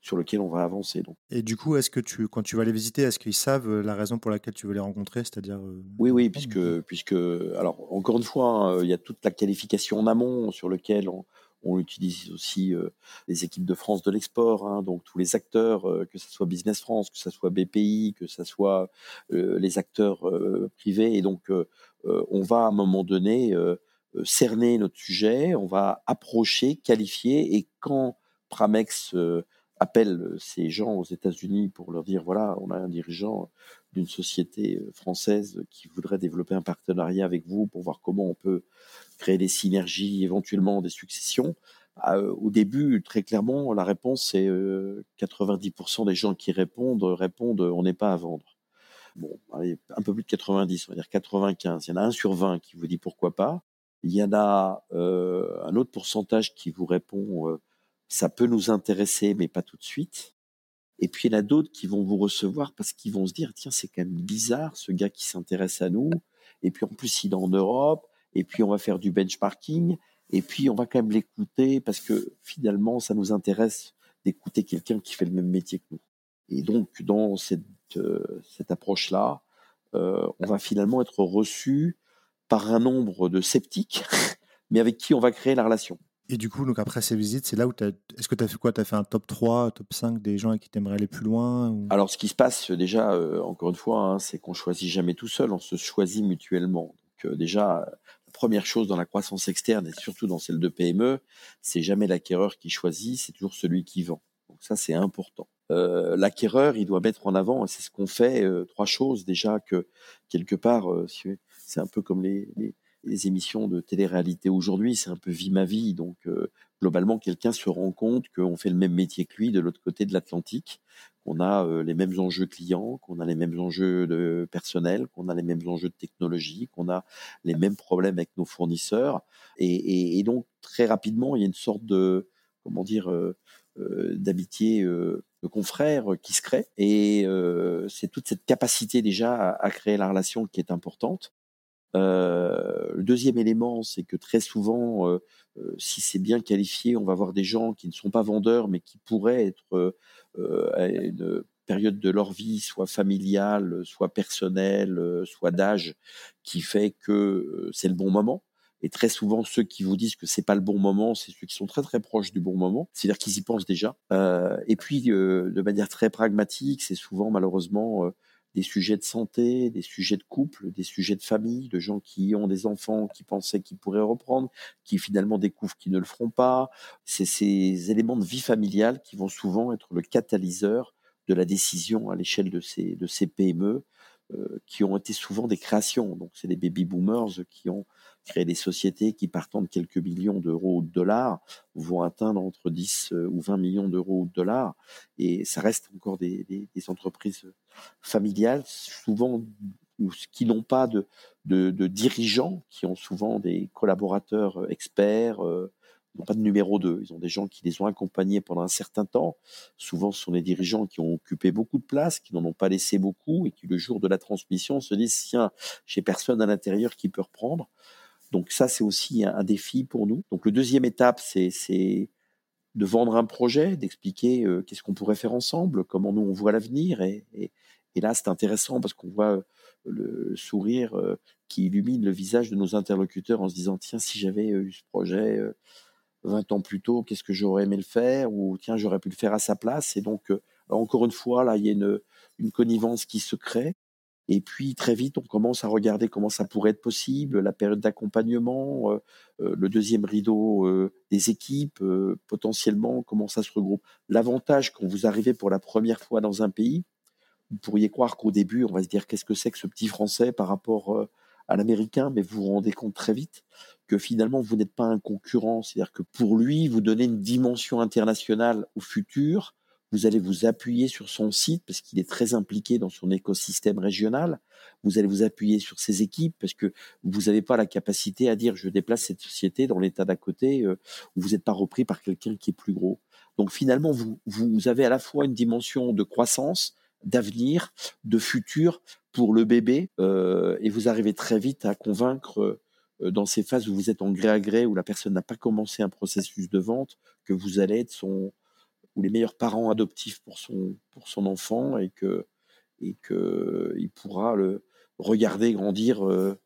sur lequel on va avancer. Donc.
Et du coup, est-ce que tu, quand tu vas les visiter, est-ce qu'ils savent euh, la raison pour laquelle tu veux les rencontrer, c'est-à-dire euh,
Oui, oui, puisque, puisque, alors encore une fois, hein, il y a toute la qualification en amont sur lequel on, on utilise aussi euh, les équipes de France de l'export, hein, donc tous les acteurs, que ce soit Business France, que ce soit BPI, que ce soit les acteurs privés. Et donc, on va à un moment donné cerner notre sujet, on va approcher, qualifier, et quand Pramex appelle ces gens aux États-Unis pour leur dire voilà, on a un dirigeant d'une société française qui voudrait développer un partenariat avec vous pour voir comment on peut créer des synergies, éventuellement des successions. Ah, au début, très clairement, la réponse c'est 90% des gens qui répondent répondent on n'est pas à vendre. Bon, un peu plus de 90, on va dire 95. Il y en a un sur 20 qui vous dit pourquoi pas. Il y en a un autre pourcentage qui vous répond ça peut nous intéresser, mais pas tout de suite. Et puis il y en a d'autres qui vont vous recevoir parce qu'ils vont se dire tiens c'est quand même bizarre ce gars qui s'intéresse à nous. Et puis en plus il est en Europe. Et puis on va faire du benchmarking. Et puis on va quand même l'écouter parce que finalement ça nous intéresse d'écouter quelqu'un qui fait le même métier que nous. Et donc dans cette, euh, cette approche-là, euh, on va finalement être reçu par un nombre de sceptiques, (laughs) mais avec qui on va créer la relation.
Et du coup, donc après ces visites, c'est là où Est-ce que tu as fait quoi? Tu as fait un top 3, top 5 des gens avec qui tu aimerais aller plus loin
Alors, ce qui se passe déjà, euh, encore une fois, hein, c'est qu'on choisit jamais tout seul, on se choisit mutuellement. Donc, euh, déjà, la première chose dans la croissance externe et surtout dans celle de PME, c'est jamais l'acquéreur qui choisit, c'est toujours celui qui vend. Donc, ça, c'est important. Euh, l'acquéreur, il doit mettre en avant, et c'est ce qu'on fait, trois choses déjà que quelque part, c'est un peu comme les les émissions de télé-réalité aujourd'hui, c'est un peu vie ma vie. Donc, euh, globalement, quelqu'un se rend compte qu'on fait le même métier que lui de l'autre côté de l'Atlantique, qu'on a euh, les mêmes enjeux clients, qu'on a les mêmes enjeux de personnel, qu'on a les mêmes enjeux de technologie, qu'on a les mêmes problèmes avec nos fournisseurs. Et, donc, très rapidement, il y a une sorte de, comment dire, euh, d'amitié de confrères qui se crée. Et c'est toute cette capacité déjà à créer la relation qui est importante. Euh, le deuxième élément, c'est que très souvent, euh, euh, si c'est bien qualifié, on va voir des gens qui ne sont pas vendeurs, mais qui pourraient être à une période de leur vie, soit familiale, soit personnelle, soit d'âge, qui fait que c'est le bon moment. Et très souvent, ceux qui vous disent que c'est pas le bon moment, c'est ceux qui sont très très proches du bon moment. C'est-à-dire qu'ils y pensent déjà. Et puis, de manière très pragmatique, c'est souvent malheureusement des sujets de santé, des sujets de couple, des sujets de famille, de gens qui ont des enfants qui pensaient qu'ils pourraient reprendre, qui finalement découvrent qu'ils ne le feront pas. C'est ces éléments de vie familiale qui vont souvent être le catalyseur de la décision à l'échelle de ces, PME, euh, qui ont été souvent des créations. Donc c'est des baby boomers qui ont créé des sociétés qui, partant de quelques millions d'euros ou de dollars, vont atteindre entre 10 euh, ou 20 millions d'euros ou de dollars. Et ça reste encore des, entreprises familiales, souvent qui n'ont pas de, dirigeants, qui ont souvent des collaborateurs euh, experts, euh, n'ont pas de numéro 2. Ils ont des gens qui les ont accompagnés pendant un certain temps. Souvent, ce sont des dirigeants qui ont occupé beaucoup de place, qui n'en ont pas laissé beaucoup et qui, le jour de la transmission, se disent tiens, j'ai personne à l'intérieur qui peut reprendre. Donc ça, c'est aussi un, défi pour nous. Donc le deuxième étape, c'est de vendre un projet, d'expliquer euh, qu'est-ce qu'on pourrait faire ensemble, comment nous on voit l'avenir. Et, là, c'est intéressant parce qu'on voit euh, le sourire euh, qui illumine le visage de nos interlocuteurs en se disant tiens, si j'avais eu ce projet 20 ans plus tôt, qu'est-ce que j'aurais aimé le faire? Ou tiens, j'aurais pu le faire à sa place. Et donc, encore une fois, là, il y a une, une connivence qui se crée. Et puis très vite, on commence à regarder comment ça pourrait être possible, la période d'accompagnement, euh, euh, le deuxième rideau euh, des équipes, potentiellement comment ça se regroupe. L'avantage quand vous arrivez pour la première fois dans un pays, vous pourriez croire qu'au début, on va se dire qu'est-ce que c'est que ce petit Français par rapport à l'américain, mais vous vous rendez compte très vite que finalement, vous n'êtes pas un concurrent. C'est-à-dire que pour lui, vous donnez une dimension internationale au futur vous allez vous appuyer sur son site parce qu'il est très impliqué dans son écosystème régional. Vous allez vous appuyer sur ses équipes parce que vous n'avez pas la capacité à dire je déplace cette société dans l'état d'à côté euh, où vous n'êtes pas repris par quelqu'un qui est plus gros. Donc finalement, vous, vous avez à la fois une dimension de croissance, d'avenir, de futur pour le bébé euh, et vous arrivez très vite à convaincre euh, dans ces phases où vous êtes en gré à gré, où la personne n'a pas commencé un processus de vente, que vous allez être son, ou les meilleurs parents adoptifs pour son, pour son enfant et que et que il pourra le regarder grandir euh,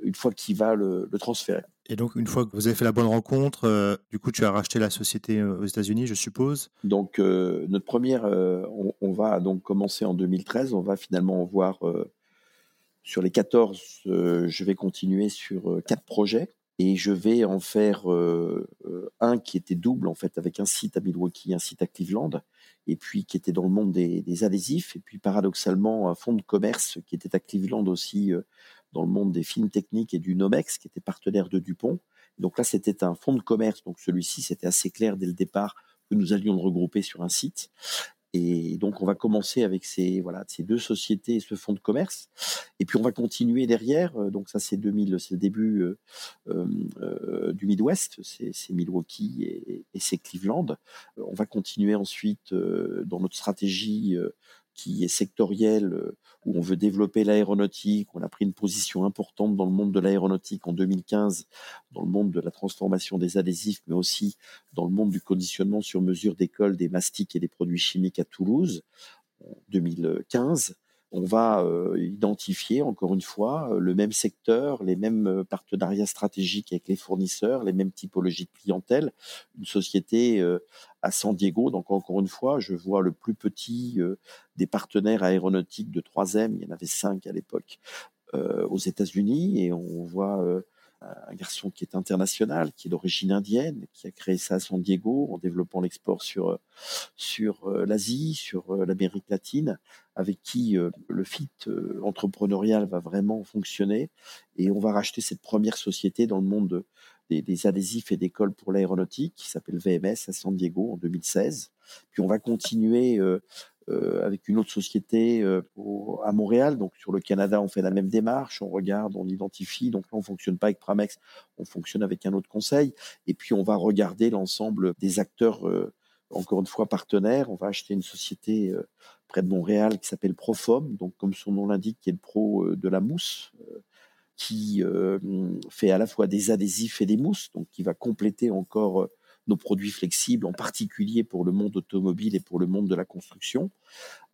une fois qu'il va le, transférer.
Et donc, une fois que vous avez fait la bonne rencontre, euh, du coup, tu as racheté la société euh, aux États-Unis, je suppose
Donc, notre première, on, on, va donc commencer en 2013. On va finalement en voir sur les 14, je vais continuer sur quatre projets et je vais en faire euh, euh, un qui était double en fait avec un site à Milwaukee, un site à Cleveland, et puis qui était dans le monde des, des adhésifs, et puis paradoxalement un fonds de commerce qui était à Cleveland aussi euh, dans le monde des films techniques et du Nomex, qui était partenaire de Dupont. Donc là, c'était un fonds de commerce, donc celui-ci, c'était assez clair dès le départ que nous allions le regrouper sur un site. Et donc, on va commencer avec ces, voilà, ces deux sociétés et ce fonds de commerce. Et puis, on va continuer derrière. Donc, ça, c'est 2000, c'est le début euh, du Midwest. C'est Milwaukee et c'est Cleveland. On va continuer ensuite dans notre stratégie qui est sectoriel, euh, où on veut développer l'aéronautique. On a pris une position importante dans le monde de l'aéronautique en 2015, dans le monde de la transformation des adhésifs, mais aussi dans le monde du conditionnement sur mesure d'école des mastiques et des produits chimiques à Toulouse en 2015 on va euh, identifier encore une fois euh, le même secteur, les mêmes euh, partenariats stratégiques avec les fournisseurs, les mêmes typologies de clientèle. Une société à San Diego, donc encore une fois, je vois le plus petit des partenaires aéronautiques de 3M, il y en avait cinq à l'époque, aux États-Unis, et on voit un garçon qui est international, qui est d'origine indienne, qui a créé ça à San Diego en développant l'export sur sur l'Asie, sur l'Amérique latine, avec qui le fit entrepreneurial va vraiment fonctionner. Et on va racheter cette première société dans le monde des, adhésifs et des cols pour l'aéronautique qui s'appelle VMS à San Diego en 2016. Puis on va continuer euh, avec une autre société euh, à Montréal. Donc sur le Canada, on fait la même démarche, on regarde, on identifie. Donc là, on fonctionne pas avec Pramex, on fonctionne avec un autre conseil. Et puis on va regarder l'ensemble des acteurs, euh, encore une fois partenaires. On va acheter une société près de Montréal qui s'appelle Profom, donc comme son nom l'indique, qui est le pro de la mousse qui fait à la fois des adhésifs et des mousses, donc qui va compléter encore nos produits flexibles, en particulier pour le monde automobile et pour le monde de la construction.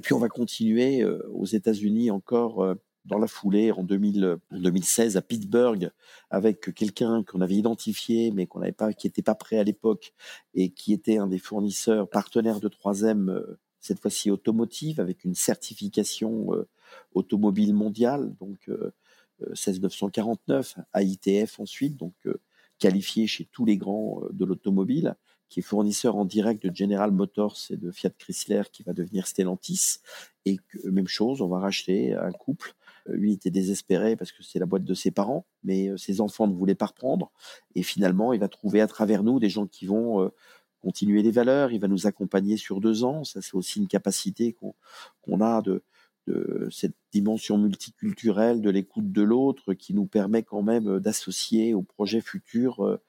puis on va continuer euh, aux États-Unis encore euh, dans la foulée en, 2016 à Pittsburgh avec quelqu'un qu'on avait identifié mais qu'on n'avait pas, qui n'était pas prêt à l'époque et qui était un des fournisseurs partenaires de 3M euh, cette fois-ci automotive avec une certification automobile mondiale donc 16949 AITF ensuite donc qualifié chez tous les grands euh, de l'automobile, qui est fournisseur en direct de General Motors et de Fiat Chrysler, qui va devenir Stellantis. Et que, même chose, on va racheter un couple. Euh, lui était désespéré parce que c'est la boîte de ses parents, mais euh, ses enfants ne voulaient pas reprendre. Et finalement, il va trouver à travers nous des gens qui vont continuer les valeurs. Il va nous accompagner sur deux ans. Ça, c'est aussi une capacité qu'on a de, de cette dimension multiculturelle de l'écoute de l'autre qui nous permet quand même euh, d'associer au projet futur euh,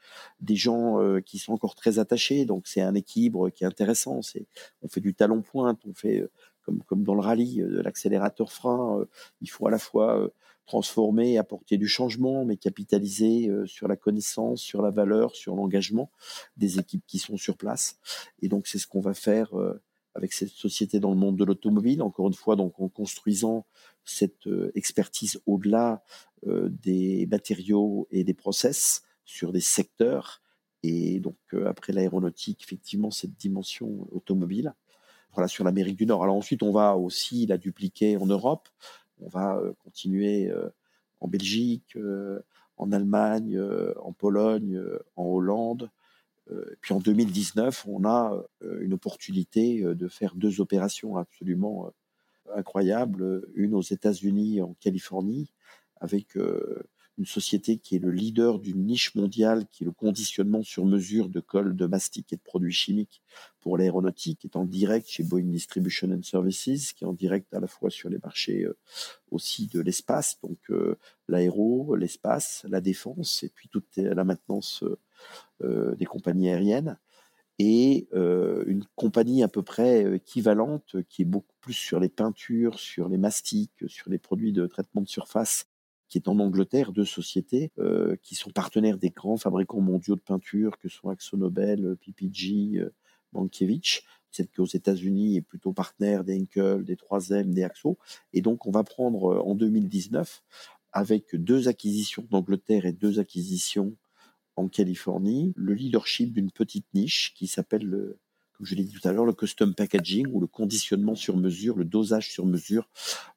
des gens euh, qui sont encore très attachés. Donc c'est un équilibre qui est intéressant. C'est on fait du talon pointe, on fait comme comme dans le rallye de l'accélérateur frein. il faut à la fois transformer, apporter du changement, mais capitaliser sur la connaissance, sur la valeur, sur l'engagement des équipes qui sont sur place. Et donc c'est ce qu'on va faire avec cette société dans le monde de l'automobile, encore une fois, donc en construisant cette euh, expertise au-delà euh, des matériaux et des process sur des secteurs, et donc euh, après l'aéronautique, effectivement, cette dimension automobile. Voilà, sur l'Amérique du Nord. Alors ensuite, on va aussi la dupliquer en Europe. On va continuer en Belgique, en Allemagne, en Pologne, en Hollande, euh, puis en 2019, on a euh, une opportunité euh, de faire deux opérations absolument incroyables, une aux États-Unis, en Californie, avec une société qui est le leader d'une niche mondiale, qui est le conditionnement sur mesure de colle de mastic et de produits chimiques pour l'aéronautique, qui est en direct chez Boeing Distribution and Services, qui est en direct à la fois sur les marchés aussi de l'espace, donc l'aéro, l'espace, la défense, et puis toute la maintenance des compagnies aériennes et euh, une compagnie à peu près équivalente qui est beaucoup plus sur les peintures, sur les mastiques, sur les produits de traitement de surface, qui est en Angleterre, deux sociétés euh, qui sont partenaires des grands fabricants mondiaux de peinture, que sont AxoNobel, PPG, euh, Mankiewicz, celle qui aux États-Unis est plutôt partenaire des Henkel, des 3M, des Axo. Et donc on va prendre en 2019, avec deux acquisitions d'Angleterre et deux acquisitions en Californie le leadership d'une petite niche qui s'appelle le comme je l'ai dit tout à l'heure, le custom packaging ou le conditionnement sur mesure, le dosage sur mesure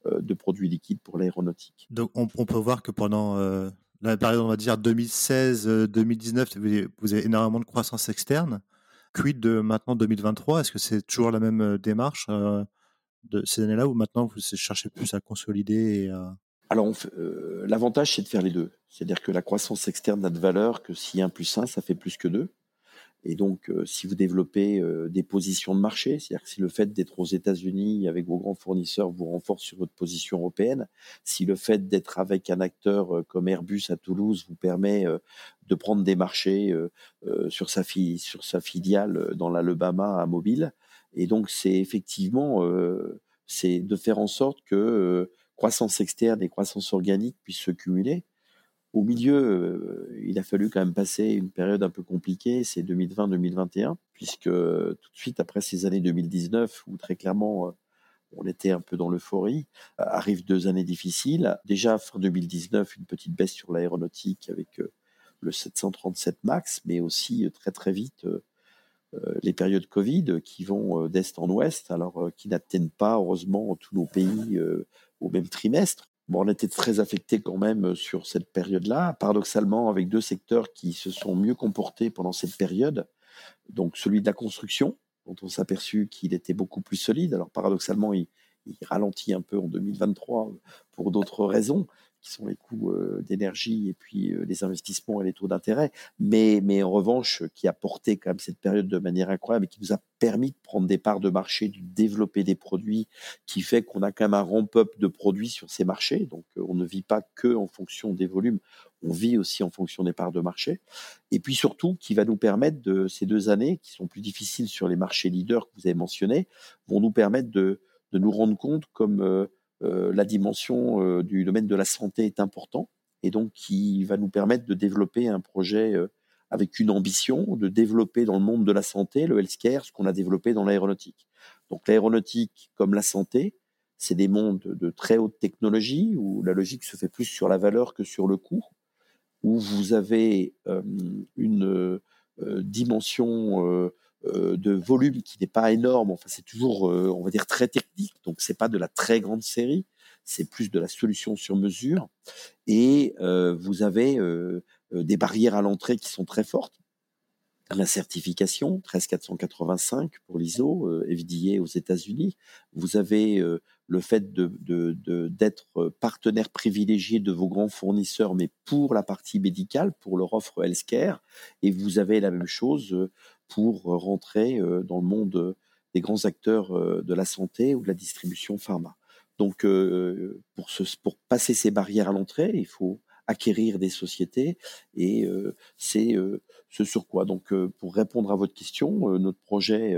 euh, de produits liquides pour l'aéronautique.
Donc on, peut voir que pendant euh, la période, on va dire 2016-2019, euh, vous avez énormément de croissance externe. Quid de maintenant 2023 Est-ce que c'est toujours la même démarche de ces années-là ou maintenant vous cherchez plus à consolider et à...
Alors, euh, l'avantage, c'est de faire les deux. C'est-à-dire que la croissance externe n'a de valeur que si 1 plus 1, ça fait plus que 2. Et donc, euh, si vous développez euh, des positions de marché, c'est-à-dire que si le fait d'être aux États-Unis avec vos grands fournisseurs vous renforce sur votre position européenne, si le fait d'être avec un acteur euh, comme Airbus à Toulouse vous permet de prendre des marchés sur sa, sur sa filiale dans l'Alabama à Mobile, et donc c'est effectivement c'est de faire en sorte que croissance externe et croissance organique puissent se cumuler. Au milieu, euh, il a fallu quand même passer une période un peu compliquée, c'est 2020-2021, puisque tout de suite après ces années 2019, où très clairement euh, on était un peu dans l'euphorie, euh, arrivent deux années difficiles. Déjà, fin 2019, une petite baisse sur l'aéronautique avec le 737 MAX, mais aussi très très vite les périodes Covid qui vont d'est en ouest, alors qui n'atteignent pas heureusement tous nos pays au même trimestre. Bon, on était très affecté quand même euh, sur cette période-là, paradoxalement avec deux secteurs qui se sont mieux comportés pendant cette période. Donc celui de la construction, dont on s'est aperçu qu'il était beaucoup plus solide. Alors paradoxalement, il, il ralentit un peu en 2023 pour d'autres raisons, qui sont les coûts euh, d'énergie et puis euh, les investissements et les taux d'intérêt, mais, mais en revanche, qui a porté quand même cette période de manière incroyable et qui nous a permis de prendre des parts de marché, de développer des produits, qui fait qu'on a quand même un ramp-up de produits sur ces marchés. Donc, euh, on ne vit pas que en fonction des volumes, on vit aussi en fonction des parts de marché. Et puis surtout, qui va nous permettre de ces deux années, qui sont plus difficiles sur les marchés leaders que vous avez mentionnés, vont nous permettre de, de nous rendre compte comme euh, la dimension euh, du domaine de la santé est important et donc qui va nous permettre de développer un projet euh, avec une ambition de développer dans le monde de la santé, le healthcare, ce qu'on a développé dans l'aéronautique. Donc l'aéronautique comme la santé, c'est des mondes de très haute technologie où la logique se fait plus sur la valeur que sur le coût, où vous avez une dimension euh, de volume qui n'est pas énorme. Enfin, c'est toujours, euh, on va dire, très technique. Donc, c'est pas de la très grande série. C'est plus de la solution sur mesure. Et euh, vous avez des barrières à l'entrée qui sont très fortes. La certification 13485 pour l'ISO, euh, aux États-Unis. Vous avez le fait de, d'être partenaire privilégié de vos grands fournisseurs, mais pour la partie médicale, pour leur offre healthcare. Et vous avez la même chose pour rentrer euh, dans le monde euh, des grands acteurs euh, de la santé ou de la distribution pharma. Donc, pour, passer ces barrières à l'entrée, il faut acquérir des sociétés et c'est ce sur quoi. Donc, pour répondre à votre question, notre projet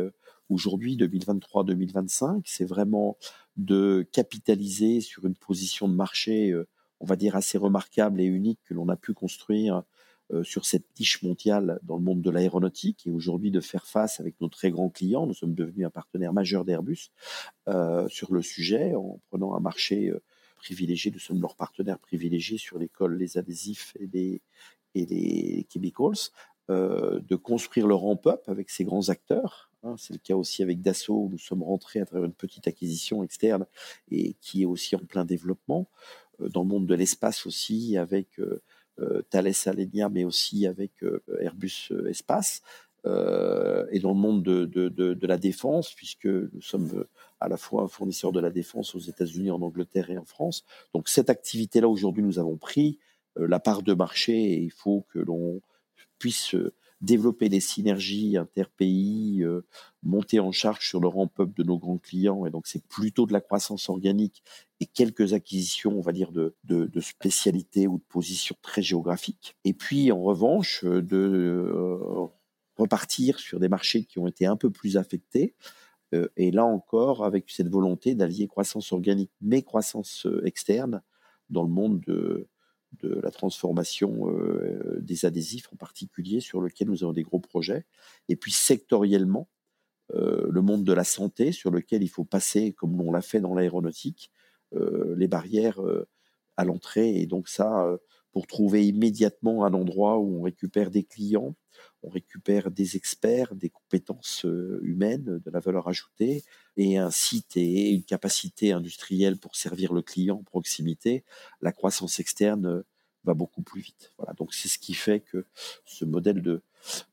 aujourd'hui 2023-2025, c'est vraiment de capitaliser sur une position de marché, on va dire assez remarquable et unique que l'on a pu construire euh, sur cette niche mondiale dans le monde de l'aéronautique et aujourd'hui de faire face avec nos très grands clients. Nous sommes devenus un partenaire majeur d'Airbus euh, sur le sujet en prenant un marché euh, privilégié. Nous sommes leur partenaire privilégié sur l'école, les adhésifs et les, et les chemicals. de construire le ramp-up avec ces grands acteurs. Hein. c'est le cas aussi avec Dassault, où nous sommes rentrés à travers une petite acquisition externe et qui est aussi en plein développement. dans le monde de l'espace aussi, avec euh, Thales Alenia, mais aussi avec euh, Airbus euh, Espace. et dans le monde de, de, la défense, puisque nous sommes à la fois un fournisseur de la défense aux États-Unis, en Angleterre et en France. Donc cette activité-là, aujourd'hui, nous avons pris la part de marché et il faut que l'on puisse développer des synergies interpays, euh, monter en charge sur le ramp-up de nos grands clients. Et donc, c'est plutôt de la croissance organique et quelques acquisitions, on va dire, de, spécialités ou de positions très géographiques. Et puis, en revanche, euh, de euh, repartir sur des marchés qui ont été un peu plus affectés. et là encore, avec cette volonté d'allier croissance organique mais croissance externe dans le monde de, de la transformation euh, des adhésifs en particulier, sur lequel nous avons des gros projets. Et puis sectoriellement, euh, le monde de la santé, sur lequel il faut passer, comme on l'a fait dans l'aéronautique, euh, les barrières à l'entrée. Et donc ça, pour trouver immédiatement un endroit où on récupère des clients, on récupère des experts, des compétences humaines, de la valeur ajoutée, et un site et une capacité industrielle pour servir le client en proximité, la croissance externe va beaucoup plus vite. Voilà. Donc c'est ce qui fait que ce modèle de,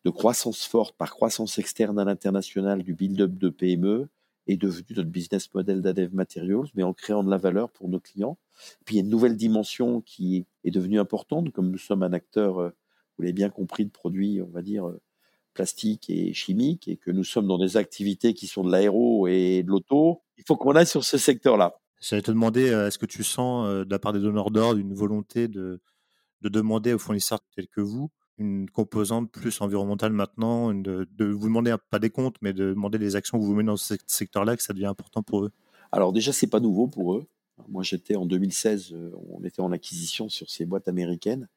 de croissance forte par croissance externe à l'international du build-up de PME est devenu notre business model d'Adev Materials, mais en créant de la valeur pour nos clients. Puis il y a une nouvelle dimension qui est devenue importante, comme nous sommes un acteur, vous l'avez bien compris, de produits, on va dire, plastique et chimique et que nous sommes dans des activités qui sont de l'aéro et de l'auto, il faut qu'on aille sur ce secteur-là.
J'allais te demander, est-ce que tu sens de la part des donneurs d'ordre une volonté de, de demander aux fournisseurs tels que vous une composante plus environnementale maintenant, de, de, vous demander pas des comptes, mais de demander des actions que vous menez dans ce secteur-là, que ça devient important pour eux?
Alors déjà, c'est pas nouveau pour eux. Moi, j'étais en 2016, euh, on était en acquisition sur ces boîtes américaines.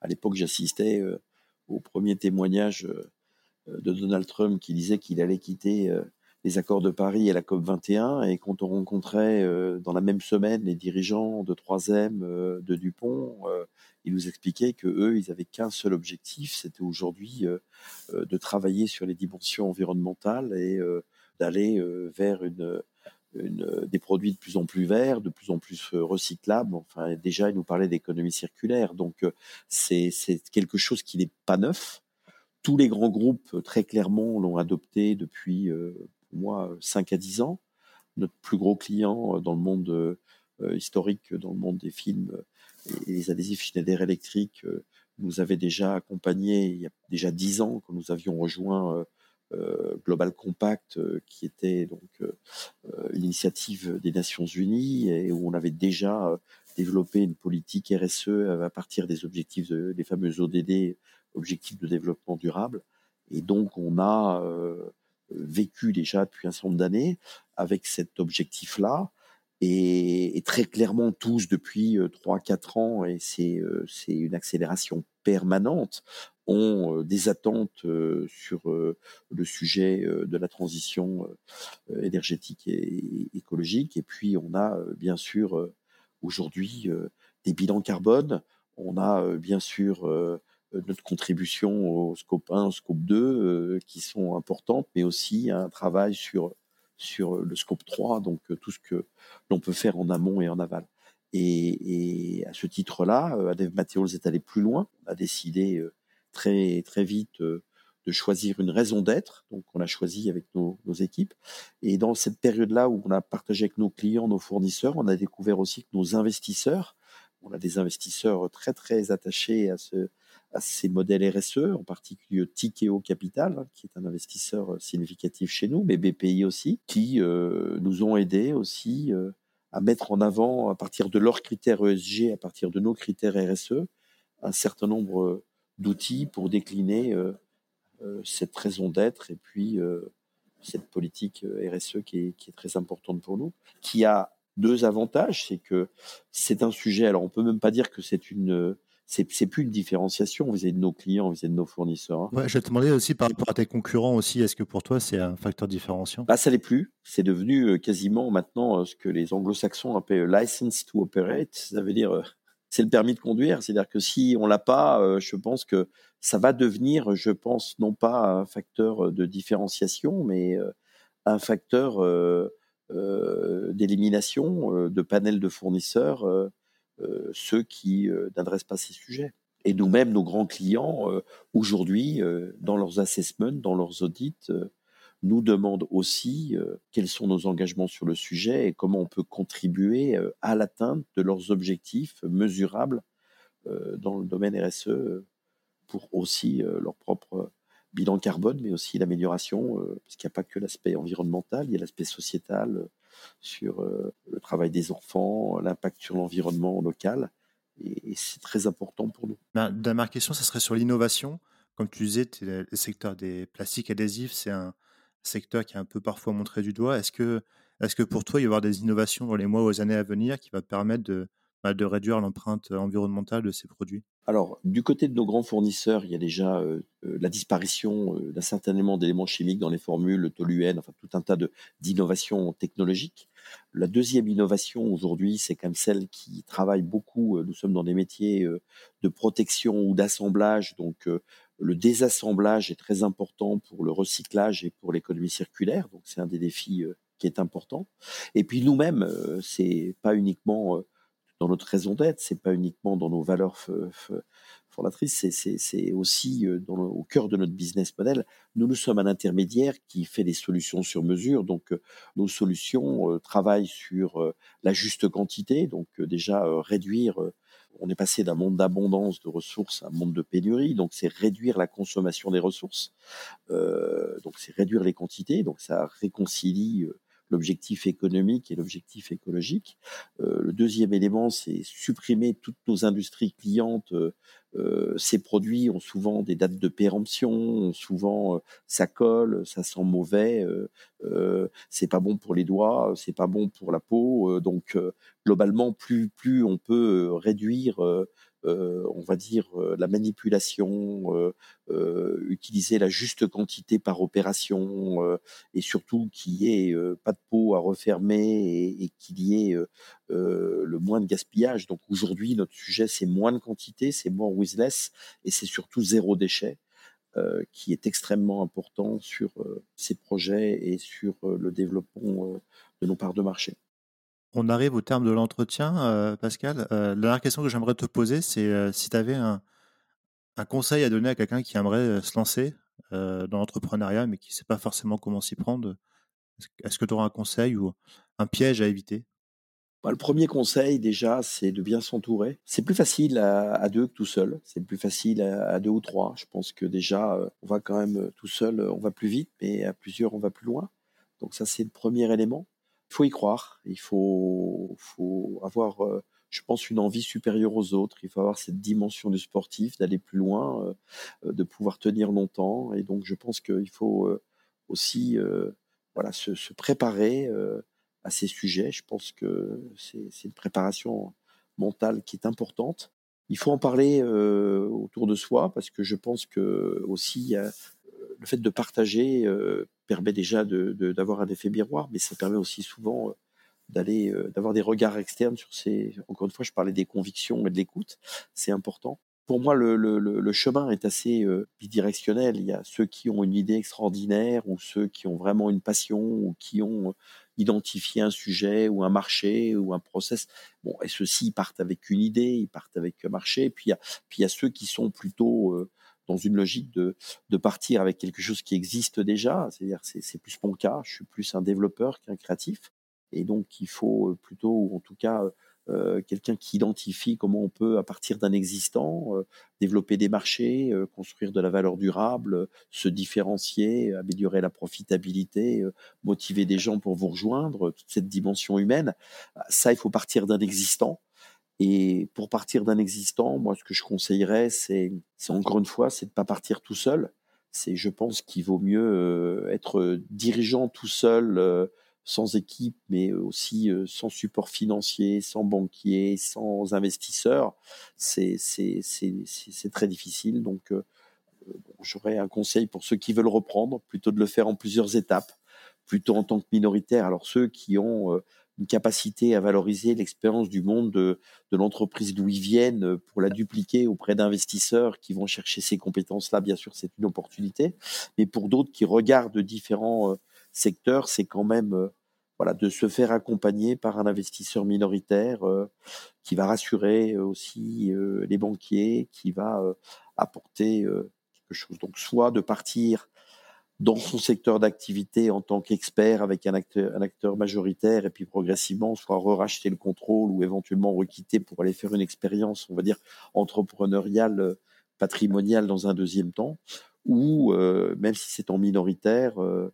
À l'époque, j'assistais euh, au premier témoignage euh, de Donald Trump qui disait qu'il allait quitter les accords de Paris et la COP 21. Et quand on rencontrait dans la même semaine les dirigeants de 3M, de Dupont, ils nous expliquaient que eux, ils avaient qu'un seul objectif, c'était aujourd'hui de travailler sur les dimensions environnementales et d'aller vers une une, des produits de plus en plus verts, de plus en plus euh, recyclables. Enfin, déjà, il nous parlait d'économie circulaire. Donc, euh, c'est quelque chose qui n'est pas neuf. Tous les grands groupes, euh, très clairement, l'ont adopté depuis, pour moi, 5 à 10 ans. Notre plus gros client dans le monde historique, dans le monde des films et les adhésifs Schneider Electric, nous avait déjà accompagnés il y a déjà 10 ans, quand nous avions rejoint euh, Global Compact, euh, qui était donc euh, une initiative des Nations Unies et où on avait déjà développé une politique RSE à partir des objectifs, des fameux ODD, objectifs de développement durable. Et donc, on a vécu déjà depuis un certain nombre d'années avec cet objectif-là. Et, très clairement tous depuis 3-4 ans, et c'est une accélération permanente ont des attentes sur le sujet de la transition énergétique et écologique. Et puis, on a bien sûr aujourd'hui des bilans carbone. On a bien sûr notre contribution au scope 1, au scope 2, qui sont importantes, mais aussi un travail sur, sur le scope 3, donc tout ce que l'on peut faire en amont et en aval. Et, à ce titre-là, Adev est allé plus loin. On a décidé très, très vite euh, de choisir une raison d'être. Donc, on a choisi avec nos, équipes. Et dans cette période-là où on a partagé avec nos clients, nos fournisseurs, on a découvert aussi que nos investisseurs, on a des investisseurs très, très attachés à, ce, à ces modèles RSE, en particulier Tikeo Capital, hein, qui est un investisseur euh, significatif chez nous, mais BPI aussi, qui euh, nous ont aidés aussi à mettre en avant, à partir de leurs critères ESG, à partir de nos critères RSE, un certain nombre d'outils pour décliner euh, euh, cette raison d'être et puis euh, cette politique RSE qui est, qui est, très importante pour nous, qui a deux avantages, c'est que c'est un sujet, alors on peut même pas dire que c'est une c'est plus une différenciation vis-à-vis de nos clients, vis-à-vis de nos fournisseurs. Hein.
Ouais, je vais te demander aussi par rapport à tes concurrents aussi, est-ce que pour toi c'est un facteur différenciant?
Bah, Ça l'est plus. C'est devenu quasiment maintenant ce que les anglo-saxons appellent license to operate. Ça veut dire c'est le permis de conduire. C'est-à-dire que si on l'a pas, euh, je pense que ça va devenir, je pense, non pas un facteur de différenciation, mais euh, un facteur euh, d'élimination de panels de fournisseurs, ceux qui n'adressent pas ces sujets. Et nous-mêmes, nos grands clients, aujourd'hui, dans leurs assessments, dans leurs audits, nous demandent aussi euh, quels sont nos engagements sur le sujet et comment on peut contribuer euh, à l'atteinte de leurs objectifs mesurables euh, dans le domaine RSE pour aussi leur propre bilan carbone, mais aussi l'amélioration, parce qu'il n'y a pas que l'aspect environnemental, il y a l'aspect sociétal sur le travail des enfants, l'impact sur l'environnement local, et, c'est très important pour nous.
Ma ben, dernière question, ça serait sur l'innovation. Comme tu disais, le secteur des plastiques adhésifs, c'est un, secteur qui est un peu parfois montré du doigt. Est-ce que, est que pour toi, il va y avoir des innovations dans les mois ou les années à venir qui va permettre de, bah, de réduire l'empreinte environnementale de ces produits?
Alors, du côté de nos grands fournisseurs, il y a déjà euh, euh, la disparition euh, d'un certain nombre d'éléments chimiques dans les formules, le toluène, enfin tout un tas d'innovations technologiques. La deuxième innovation aujourd'hui, c'est quand même celle qui travaille beaucoup. Nous sommes dans des métiers de protection ou d'assemblage, donc le désassemblage est très important pour le recyclage et pour l'économie circulaire, donc c'est un des défis euh, qui est important. Et puis nous-mêmes, euh, c'est pas uniquement euh, dans notre raison d'être, c'est pas uniquement dans nos valeurs fondatrices, c'est aussi au cœur de notre business model. Nous, nous sommes un intermédiaire qui fait des solutions sur mesure. Donc, nos solutions travaillent sur la juste quantité, donc déjà réduire on est passé d'un monde d'abondance de ressources à un monde de pénurie, donc c'est réduire la consommation des ressources, euh, donc c'est réduire les quantités, donc ça réconcilie euh, l'objectif économique et l'objectif écologique. Euh, le deuxième élément, c'est supprimer toutes nos industries clientes. Euh, ces produits ont souvent des dates de péremption, souvent ça colle, ça sent mauvais, c'est pas bon pour les doigts, c'est pas bon pour la peau. donc globalement, plus plus on peut réduire euh, on va dire, euh, la manipulation, euh, utiliser la juste quantité par opération, et surtout qu'il n'y ait pas de pot à refermer et, qu'il y ait le moins de gaspillage. Donc aujourd'hui, notre sujet, c'est moins de quantité, c'est more with et c'est surtout zéro déchet. qui est extrêmement important sur ces projets et sur le développement de nos parts de marché.
On arrive au terme de l'entretien, euh, Pascal. Euh, la dernière question que j'aimerais te poser, c'est euh, si tu avais un, conseil à donner à quelqu'un qui aimerait se lancer dans l'entrepreneuriat, mais qui ne sait pas forcément comment s'y prendre. Est-ce que tu auras un conseil ou un piège à éviter?
Bah, le premier conseil, déjà, c'est de bien s'entourer. C'est plus facile à, deux que tout seul. C'est plus facile à, deux ou trois. Je pense que déjà, on va quand même tout seul, on va plus vite, mais à plusieurs, on va plus loin. Donc ça, c'est le premier élément il faut y croire, il faut, avoir, euh, je pense, une envie supérieure aux autres, il faut avoir cette dimension du sportif, d'aller plus loin, euh, euh, de pouvoir tenir longtemps. Et donc, je pense qu'il faut aussi voilà, se, se préparer à ces sujets. Je pense que c'est une préparation mentale qui est importante. Il faut en parler autour de soi parce que je pense que aussi le fait de partager permet déjà d'avoir un effet miroir, mais ça permet aussi souvent d'aller d'avoir des regards externes sur ces. Encore une fois, je parlais des convictions et de l'écoute, c'est important. Pour moi, le, chemin est assez bidirectionnel. Il y a ceux qui ont une idée extraordinaire ou ceux qui ont vraiment une passion ou qui ont identifié un sujet ou un marché ou un process. Bon, et ceux-ci partent avec une idée, ils partent avec un marché. Puis il y a, puis il y a ceux qui sont plutôt dans une logique de, de partir avec quelque chose qui existe déjà. C'est-à-dire, c'est plus mon cas. Je suis plus un développeur qu'un créatif. Et donc, il faut euh, plutôt, ou en tout cas, euh, quelqu'un qui identifie comment on peut, à partir d'un existant, euh, développer des marchés, construire de la valeur durable, se différencier, améliorer la profitabilité, motiver des gens pour vous rejoindre, toute cette dimension humaine. Ça, il faut partir d'un existant. Et pour partir d'un existant, moi, ce que je conseillerais, c'est, encore une fois, c'est de pas partir tout seul. C'est, je pense qu'il vaut mieux euh, être dirigeant tout seul, euh, sans équipe, mais aussi euh, sans support financier, sans banquier, sans investisseur. C'est, c'est, c'est, c'est très difficile. Donc, j'aurais un conseil pour ceux qui veulent reprendre, plutôt de le faire en plusieurs étapes, plutôt en tant que minoritaire. Alors, ceux qui ont une capacité à valoriser l'expérience du monde de, l'entreprise d'où ils viennent euh, pour la dupliquer auprès d'investisseurs qui vont chercher ces compétences-là, bien sûr, c'est une opportunité. Mais pour d'autres qui regardent différents euh, secteurs, c'est quand même euh, voilà de se faire accompagner par un investisseur minoritaire qui va rassurer aussi les banquiers, qui va apporter quelque chose. Donc soit de partir dans son secteur d'activité en tant qu'expert avec un acteur, majoritaire et puis progressivement soit re-racheter le contrôle ou éventuellement requitter pour aller faire une expérience, on va dire, entrepreneuriale, euh, patrimoniale dans un deuxième temps, ou euh, même si c'est en minoritaire, euh,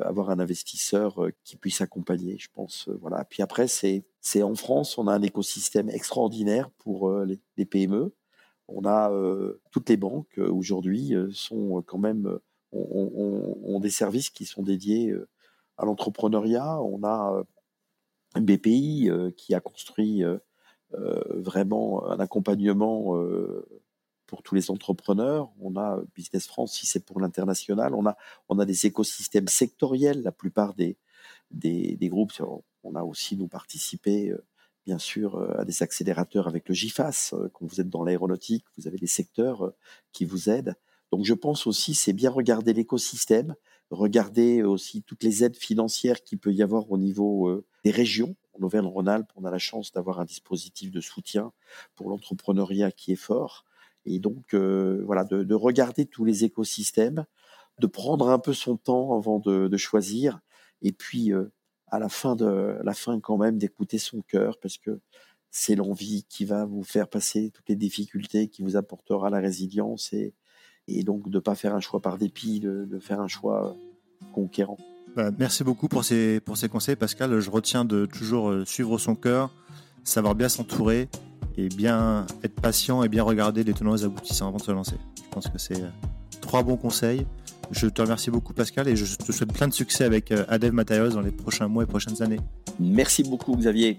avoir un investisseur qui puisse accompagner, je pense. voilà. Puis après, c'est c'est en France, on a un écosystème extraordinaire pour les, les PME. On a toutes les banques aujourd'hui sont quand même ont, des services qui sont dédiés euh, à l'entrepreneuriat. On a euh, BPI euh, qui a construit vraiment un accompagnement pour tous les entrepreneurs. On a Business France, si c'est pour l'international. On a, on a des écosystèmes sectoriels. La plupart des, des, des groupes, on a aussi nous participé, bien sûr, à des accélérateurs avec le GIFAS. Quand vous êtes dans l'aéronautique, vous avez des secteurs qui vous aident. Donc je pense aussi, c'est bien regarder l'écosystème, regarder aussi toutes les aides financières qu'il peut y avoir au niveau euh, des régions. En Auvergne-Rhône-Alpes, on a la chance d'avoir un dispositif de soutien pour l'entrepreneuriat qui est fort. Et donc, euh, voilà, de, regarder tous les écosystèmes, de prendre un peu son temps avant de, choisir, et puis euh, à la fin de la fin quand même d'écouter son cœur, parce que c'est l'envie qui va vous faire passer toutes les difficultés, qui vous apportera la résilience et, et donc de ne pas faire un choix par dépit, de, de faire un choix conquérant.
Bah, merci beaucoup pour ces, pour ces conseils, Pascal. Je retiens de toujours euh, suivre son cœur, savoir bien s'entourer et bien être patient et bien regarder les tenants et les aboutissants avant de se lancer. Je pense que c'est euh, trois bons conseils. Je te remercie beaucoup, Pascal, et je te souhaite plein de succès avec euh, Adev Materials dans les prochains mois et prochaines années.
Merci beaucoup, Xavier.